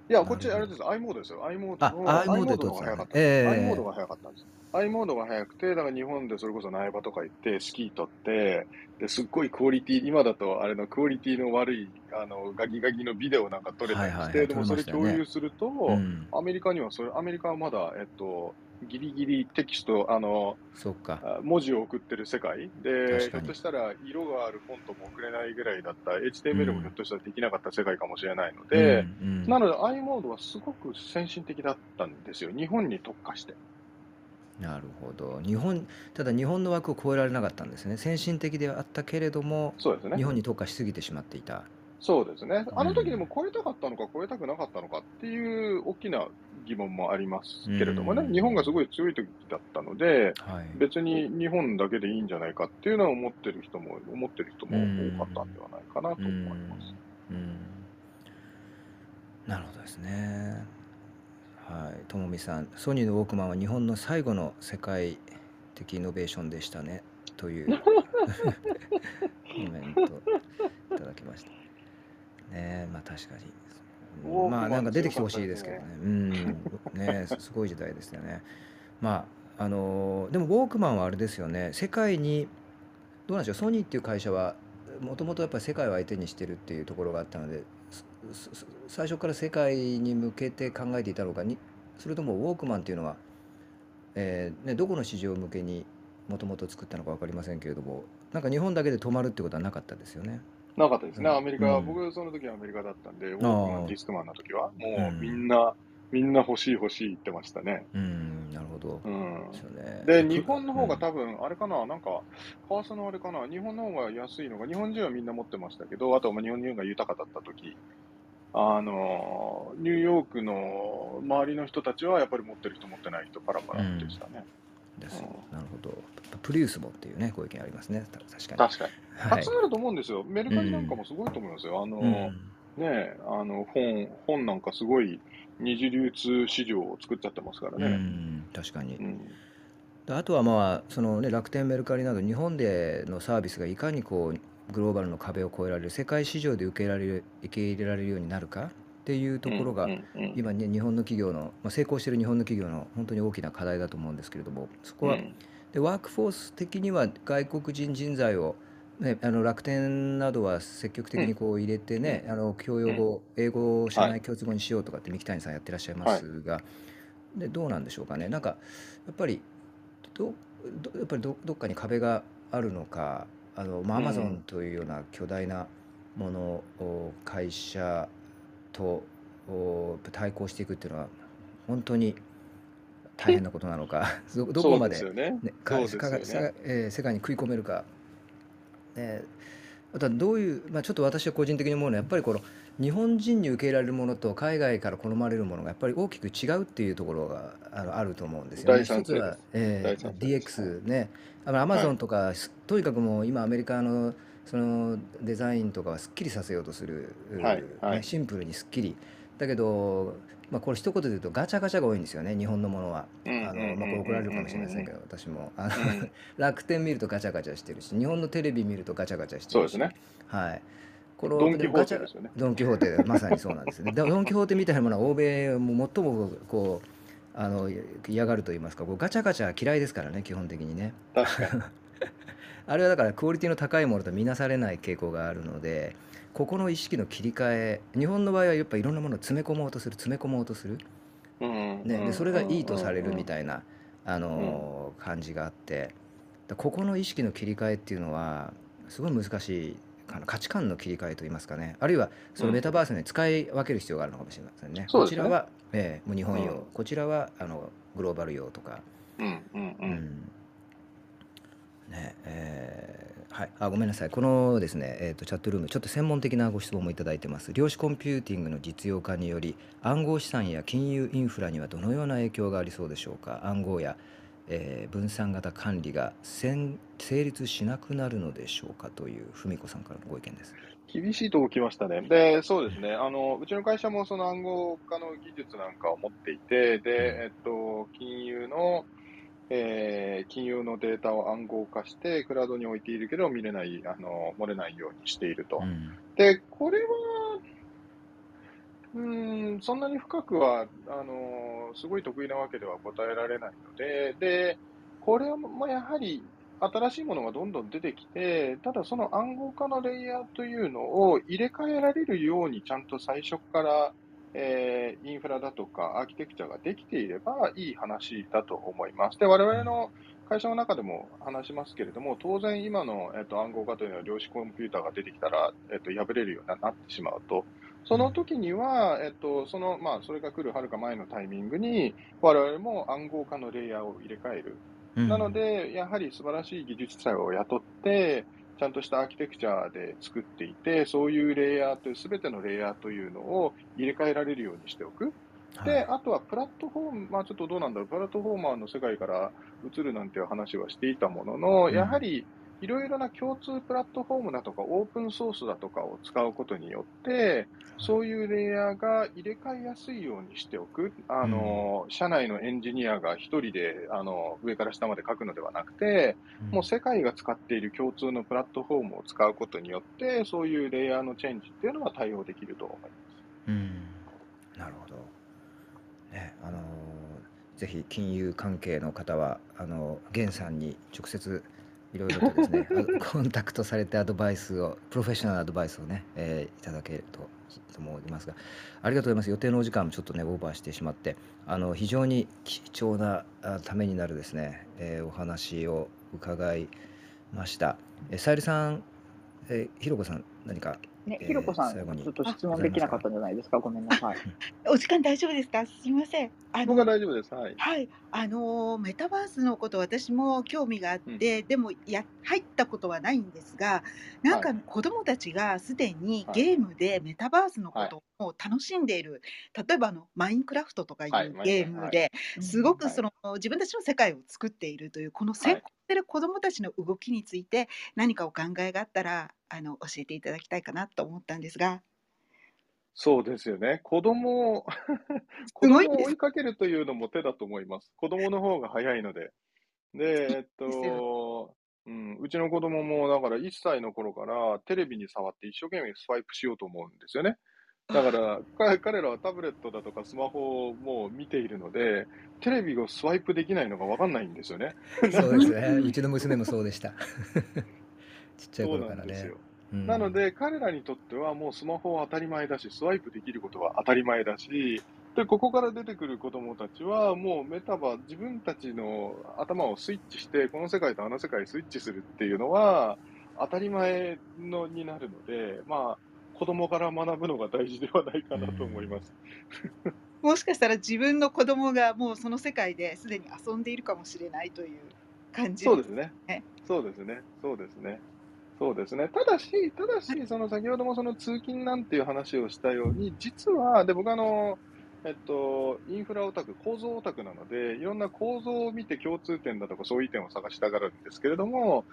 いや、こっち
なるほど
あれです、i モードですよ。i モー
あ
ドの、
あ i モー
i モー
ド
が早かった。
ええ
i モードが早かったんです。I モードが早くて、だから日本でそれこそ苗場とか行って、スキー撮って、ですっごいクオリティ、今だとあれのクオリティの悪い、あの、ガギガギのビデオなんか撮れたりして、
はいはいはい
でもそれ共有すると、
うん。
アメリカにはそれ、アメリカはまだ、えっと、ギリギリテキスト、あの、文字を送ってる世界。で、ひょっとしたら色があるフォントも送れないぐらいだった、HTML もひょっとしたらできなかった世界かもしれないので、
うんうん。
なので i モードはすごく先進的だったんですよ。日本に特化して。
なるほど。日本ただ日本の枠を超えられなかったんですね。先進的ではあったけれども
そうですね。
日。本に特化しすぎてしまっていた。
そうですね。あの時でも超えたかったのか超えたくなかったのかっていう大きな疑問もありますけれどもね、
うん。
日本がすごい強い時だったので、
はい。
別に日本だけでいいんじゃないかっていうのは思ってる人も、思ってる人も多かったんではないかなと思います。
なるほどですねはい。ともみさんソニーのウォークマンは日本の最後の世界的イノベーションでしたね。という。コメントいただきました。ねえまあ確かに。
ウォークマン
まあなんか出てきてほしいですけどね。うん。ねすすごい時代ですよね。まああのでもウォークマンはあれですよね。世界にどうなんでしょう。ソニーっていう会社はもともとやっぱり世界を相手にしてるっていうところがあったので最初から世界に向けて考えていたのか。にそれともウォークマンっていうのは、えーね、どこの市場向けにもともと作ったのか分かりませんけれどもなんか日本だけで止まるってことはなかったですよね。
なかったですね、
うん。
アメリカ、
うん
僕その時はアメリカだったんで、ウォークマン、ディスクマンの時は、も
う
うん。みんな、みんな欲しい欲しい言ってましたね。
うんなるほど。
うん
で
日本の方が
うん
多分、あれかな、なんか、為替のあれかな、日本の方が安いのが、日本人はみんな持ってましたけど、あとはまあ日本人が豊かだった時あの、ニューヨークの周りの人たちは、やっぱり持ってる人、持ってない人、パラパラでしたね。
です
う
なるほど。プリウスもっていうねご意見ありますねた確かに。
確かに。
はい
集。めると思うんですよ。メルカリなんかもすごいと思いますよ。あの、
うん
ねえ、あの、本、本なんかすごい二次流通市場を作っちゃってますから
う
ね。
ん確かに
う。ん。
であとはまあその、ね、楽天メルカリなど日本でのサービスがいかにこうグローバルの壁を越えられる世界市場で受け入れられる受け入れられるようになるかっていうところが、今ね日本の企業の、まあ、成功している日本の企業の本当に大きな課題だと思うんですけれどもそこは、
うん
でワークフォース的には外国人人材を、ね、あの楽天などは積極的にこう入れてね、あの教養語、英語を社内共通語にしようとかって三木谷さんやってらっしゃいますが、でどうなんでしょうかね。なんかやっぱりどどやっぱりどどっかに壁があるのかあの、まあ、
うん。
Amazon というような巨大なものを会社とお対抗していくっていうのは本当に大変なことなのか どどこまで
ね。
えー世界に食い込めるか、ね、あとはどういう、まあ、ちょっと私は個人的に思うのはやっぱりこの日本人に受け入れられるものと海外から好まれるものがやっぱり大きく違うっていうところがあのあると思うんですよね。一つは、え
大賛成
ー
です。
DX ね。あのアマゾンとか、すとにかくもう今アメリカのそのデザインとかはすっきりさせようとする、
はい。はい。
ね、シンプルにすっきり。だけど、まあ、これ一言で言うとガチャガチャが多いんですよね日本のものは。
うん
あのまあ、これ怒られるかもしれませんけど私もあの、
うん
楽天見るとガチャガチャしてるし日本のテレビ見るとガチャガチャしてるし
そうですね。
はいこの
ドン・キホーテですよね。
ドン・キホーテまさにそうなんですねでドン・キホーテみたいなものは欧米も最もこうあの嫌がると言いますかこうガチャガチャ嫌いですからね基本的にね。あれはだからクオリティの高いものと見なされない傾向があるのでここの意識の切り替え日本の場合はやっぱいろんなものを詰め込もうとする詰め込もうとする。
うん
ね、でそれがいいとされるみ
い
たいな、あのー感じがあってだここの意識の切り替えっていうのはすごい難しい価値観の切り替えといいますかね。あるいはそのメタバースに使い分ける必要があるのかもしれませんね。こちらは、ええもう日本用、
うん。
こちらはあのグローバル用とか、
うんうんう。
うん。んねえーはい、あごめんなさい、このですね、えーと、チャットルーム、ちょっと専門的なご質問もいただいてます。量子コンピューティングの実用化により、暗号資産や金融インフラにはどのような影響がありそうでしょうか。暗号や、えー、分散型管理が成立しなくなるのでしょうかという文子さんからのご意見です。
厳しいとこ来ましたね。で、そうですね。あの、うちの会社もその暗号化の技術なんかを持っていて、で、えっと、金融の、えー、金融のデータを暗号化して、クラウドに置いているけど、見れない、あの、漏れないようにしていると。うん、で、これは、うん、そんなに深くは、あの、すごい得意なわけでは答えられないので、で、これは、まあ、やはり、新しいものがどんどん出てきて、ただその暗号化のレイヤーというのを入れ替えられるようにちゃんと最初からえー、インフラだとかアーキテクチャができていればいい話だと思います。で、我々の会社の中でも話しますけれども、当然今の、えっと、暗号化というのは量子コンピューターが出てきたら、えっと、破れるようになってしまうと。その時には、えっと、その、まあ、それが来るはるか前のタイミングに、我々も暗号化のレイヤーを入れ替える。なので、やはり素晴らしい技術者を雇って、ちゃんとしたアーキテクチャで作っていて、そういうレイヤーという、すべてのレイヤーというのを入れ替えられるようにしておく。で、はい、あとはプラットフォーム、まあちょっとどうなんだろう、プラットフォーマーの世界から移るなんていう話はしていたものの、やはりいろいろな共通プラットフォームだとか、オープンソースだとかを使うことによって、そういうレイヤーが入れ替えやすいようにしておく。あの、うん、社内のエンジニアが一人で、あの、上から下まで書くのではなくて、うん、もう世界が使っている共通のプラットフォームを使うことによって、そういうレイヤーのチェンジっていうのは対応できると思います。
うん。なるほど。ね、あのぜひ金融関係の方は、あの、源さんに直接いろいろとですね コンタクトされてアドバイスをプロフェッショナルアドバイスをね、えー、いただけると思いますがありがとうございます予定のお時間もちょっとねオーバーしてしまってあの非常に貴重なためになるですね、えー、お話を伺いました。えー、さゆりさん、えー、ひろこさん何か
ね、ひろこさん、ちょっと質問できなかったんじゃないですか、ごめんなさい。
お時間大丈夫ですか、すみません。
あ僕は大丈夫です。はい。
はい、あのメタバースのこと、私も興味があっうん。て、でもや入ったことはないんですが、なんか子供たちがすでにゲームでメタバースのことを楽しんでいる、例えばあのマインクラフトとかいはうゲームで、すごくその自分たちの世界を作っているという、この成功してる子供たちの動きについて、何かお考えがあったら、あの、教えていただきたいかなと思ったんですが。
そうですよね。子供を子供を追いかけるというのも手だと思います。子供の方が早いので。で、えっと、うん、うちの子供もだから1歳の頃からテレビに触って一生懸命スワイプしようと思うんですよね。だから彼らはタブレットだとかスマホをもう見ているので、テレビをスワイプできないのが分かんないんですよね。
そうですね。うちの娘もそうでした。ちっちゃい頃からね。
なので、彼らにとってはもうスマホは当たり前だし、スワイプできることは当たり前だし、で、ここから出てくる子供たちは、もうメタバ、自分たちの頭をスイッチして、この世界とあの世界スイッチするっていうのは、当たり前のになるので、まあ、子供から学ぶのが大事ではないかなと思います。
もしかしたら自分の子供がもうその世界ですでに遊んでいるかもしれないという感じ
そうですね。そうですね。そうですね。そうですね。ただし、ただし、その先ほどもその通勤なんていう話をしたように、実は、で、僕あの、えっと、インフラオタク、構造オタクなので、いろんな構造を見て共通点だとかそういう点を探したがるんですけれども、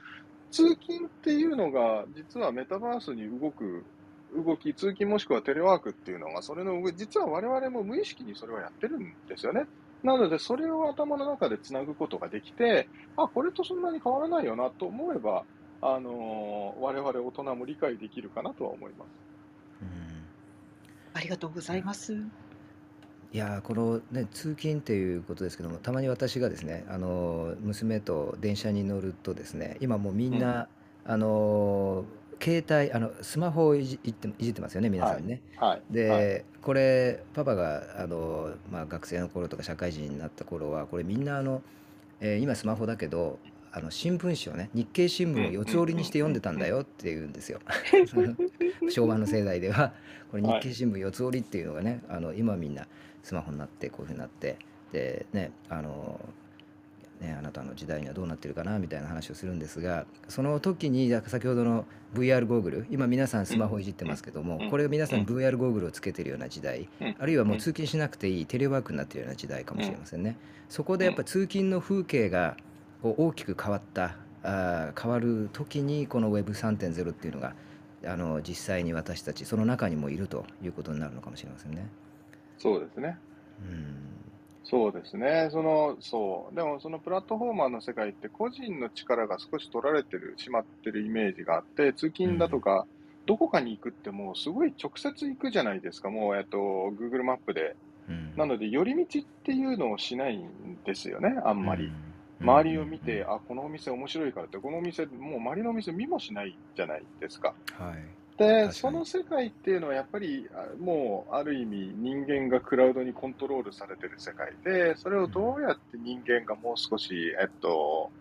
通勤っていうのが、実はメタバースに動く動き、通勤もしくはテレワークっていうのが、それの上、実は我々も無意識にそれをやってるんですよね。なので、それを頭の中でつなぐことができて、あ、これとそんなに変わらないよなと思えば、あのー、我々大人も理解できるかなとは思います。
ありがとうございます。
いやこの、ね、通勤っていうことですけどもたまに私がですねあの娘と電車に乗るとですね今もうみんな、うん、あの携帯あのスマホをいじっていじってますよね皆さんね。
はいはい、
で、はい、これパパがあの、まあ、学生の頃とか社会人になった頃はこれみんなあの、えー、今スマホだけどあの新聞紙をね日経新聞を四つ折りにして読んでたんだよって言うんですよ。昭和の世代では。これ日経新聞四つ折りっていうのがねあの今みんなスマホになってこういうふうになって。でねあのね、あなたの時代にはどうなってるかなみたいな話をするんですがその時に先ほどの VR ゴーグル今皆さんスマホいじってますけども
うん。
これ皆さん VR ゴーグルをつけてるような時代
うん。
あるいはもう通勤しなくていいテレワークになってるような時代かもしれませんね。そこでやっぱ通勤の風景が大きく変わったあー変わる時にこの Web3.0 っていうのがあの実際に私たちその中にもいるということになるのかもしれませんね。
そうですね。
うん
そうですね。その、そう。でも、そのプラットフォーマーの世界って個人の力が少し取られてる、しまってるイメージがあって、通勤だとか、どこかに行くってもうすごい直接行くじゃないですか。もう、えっと、Google マップで。
うん
なので、寄り道っていうのをしないんですよね、あんまり。
うん
周りを見て、あ、このお店面白いからって、このお店、もう周りのお店見もしないじゃないですか。
はい。
で、
に。
その世界っていうのはやっぱり、あもうある意味人間がクラウドにコントロールされてる世界で、それをどうやって人間がもう少し、えっと、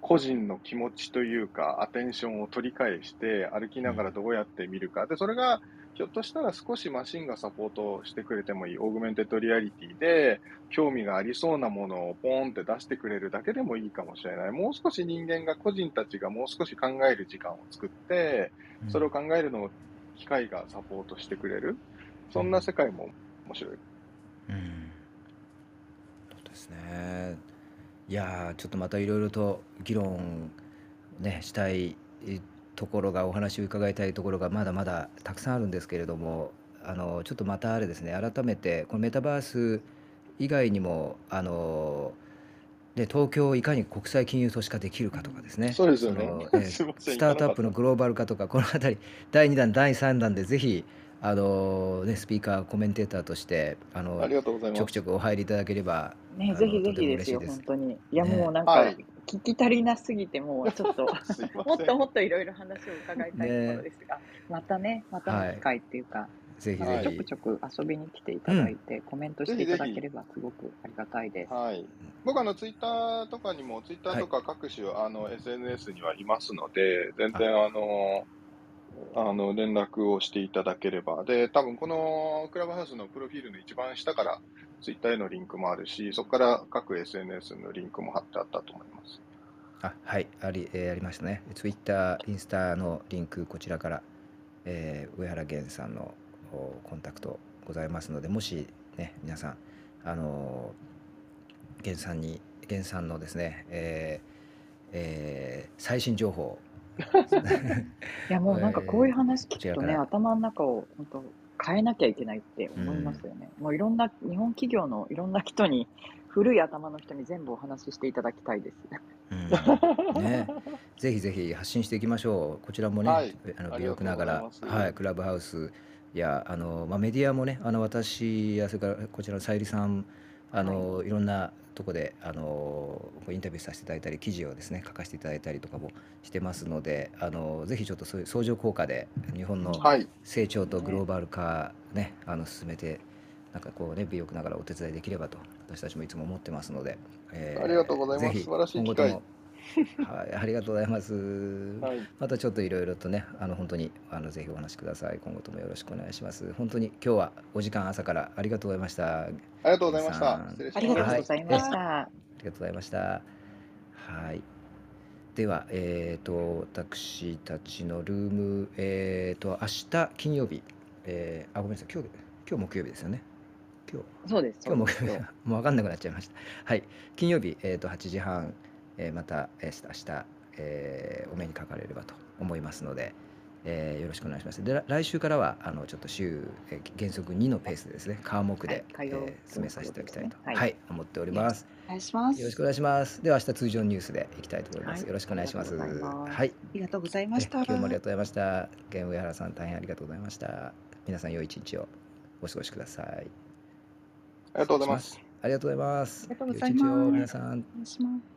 個人の気持ちというか、アテンションを取り返して、歩きながらどうやって見るか。で、それが、ひょっとしたら少しマシンがサポートしてくれてもいい、 augmented reality で、興味がありそうなものをポーンって出してくれるだけでもいいかもしれない。もう少し人間が、個人たちがもう少し考える時間を作って、それを考えるのを機械がサポートしてくれる、そんな世界も面白い。
うんそうですね。いやーちょっとまたいろいろと議論ねしたいえところがお話を伺いたいところがまだまだたくさんあるんですけれどもあのちょっとまたあれですね改めてこのメタバース以外にもあので東京をいかに国際金融都市化できるかとかですね。
そうですよね。
の えー
すいません
スタートアップのグローバル化とかこの辺り第2弾第3弾でぜひあの、ね、スピーカーコメンテーターとしてあの
ありがとうございます。
ちょくちょくお入りいただければ
ね、ぜひぜひですよ、本当に。いや、
ね。
もうなんか、
はい
聞き足りなすぎて、もう ちょっと、もっ。ともっといろいろ話を伺いたいところですが、またね、またの機会っていうか、また
ぜひぜひ。
ちょくちょく遊びに来ていただいて、コメントしていただければすごくありがたいです。
はい、僕あのツイッターとかにもツイッターとか各種、あの SNS にはいますので全然あのあの連絡をしていただければ。で多分このクラブハウスのプロフィールの一番下からツイッターへのリンクもあるしそこから各 SNS のリンクも貼ってあったと思います。
あはいあり,、えーありましたねツイッターインスタのリンクこちらから、えー上原源さんのおコンタクトございますのでもしね皆さんあのー源さんに源さんのですね、えーえー最新情報
いや、もうなんかこういう話聞くとね、
こちらから
頭の中を本当変えなきゃいけないって思いますよね。もういろんな、日本企業のいろんな人に、古い頭の人に全部お話ししていただきたいです。
うん。ね、ぜひぜひ発信していきましょう。こちらもね、
はい。
あの微力ながらはい、クラブハウス。やあの、まあ、メディアもねあの私やそれからこちらのさゆりさんあの、い、ろんなとこであのインタビューさせていただいたり記事をですね書かせていただいたりとかもしてますのであのぜひちょっとそういう相乗効果で日本の
はい、
成長とグローバル化ねあの進めてなんかこうね微力ながらお手伝いできればと私たちもいつも思ってますので、え
ありがとうございます。素晴らしい機会。
今後ともはい、ありがとうございます。
はい、
またちょっといろいろとね、あの本当にあのぜひお話しください。今後ともよろしくお願いします。本当に今日はお時間朝からありがとうございました。あ
ありがとうございました。失礼し
ありがとうございました。
りがとうございました。はい。では、えっ、と私たちのルーム、えっ、と明日金曜日、えーあごめんなさい、今日今日木曜日ですよね。今日
そうです。
今日
そうです
ももう分かんなくなっちゃいました。はい、金曜日、えー、と8時半、えーまた、えー、明日、えーお目にかかれればと思いますので、えーよろしくお願いします。で、ら来週からはあのちょっと週、えー原則2のペースでですね、科目で、
はい
えー進めさせていただきたいと、
とい
はい思っております。
お願いします。
よろしくお願いします。では明日通常ニュースでいきたいと思います。
はい
よろしくお願いします。
ありがとうございます
はい、
ありがとうございました。
え今日もありがとうございました。源上原さん大変ありがとうございました。皆さん良い一日をお過ごしください。
ありがとうございます。
ありがとうございます。
ありがとうござい
良一日を
ます
皆さん。
お願いします。
はい。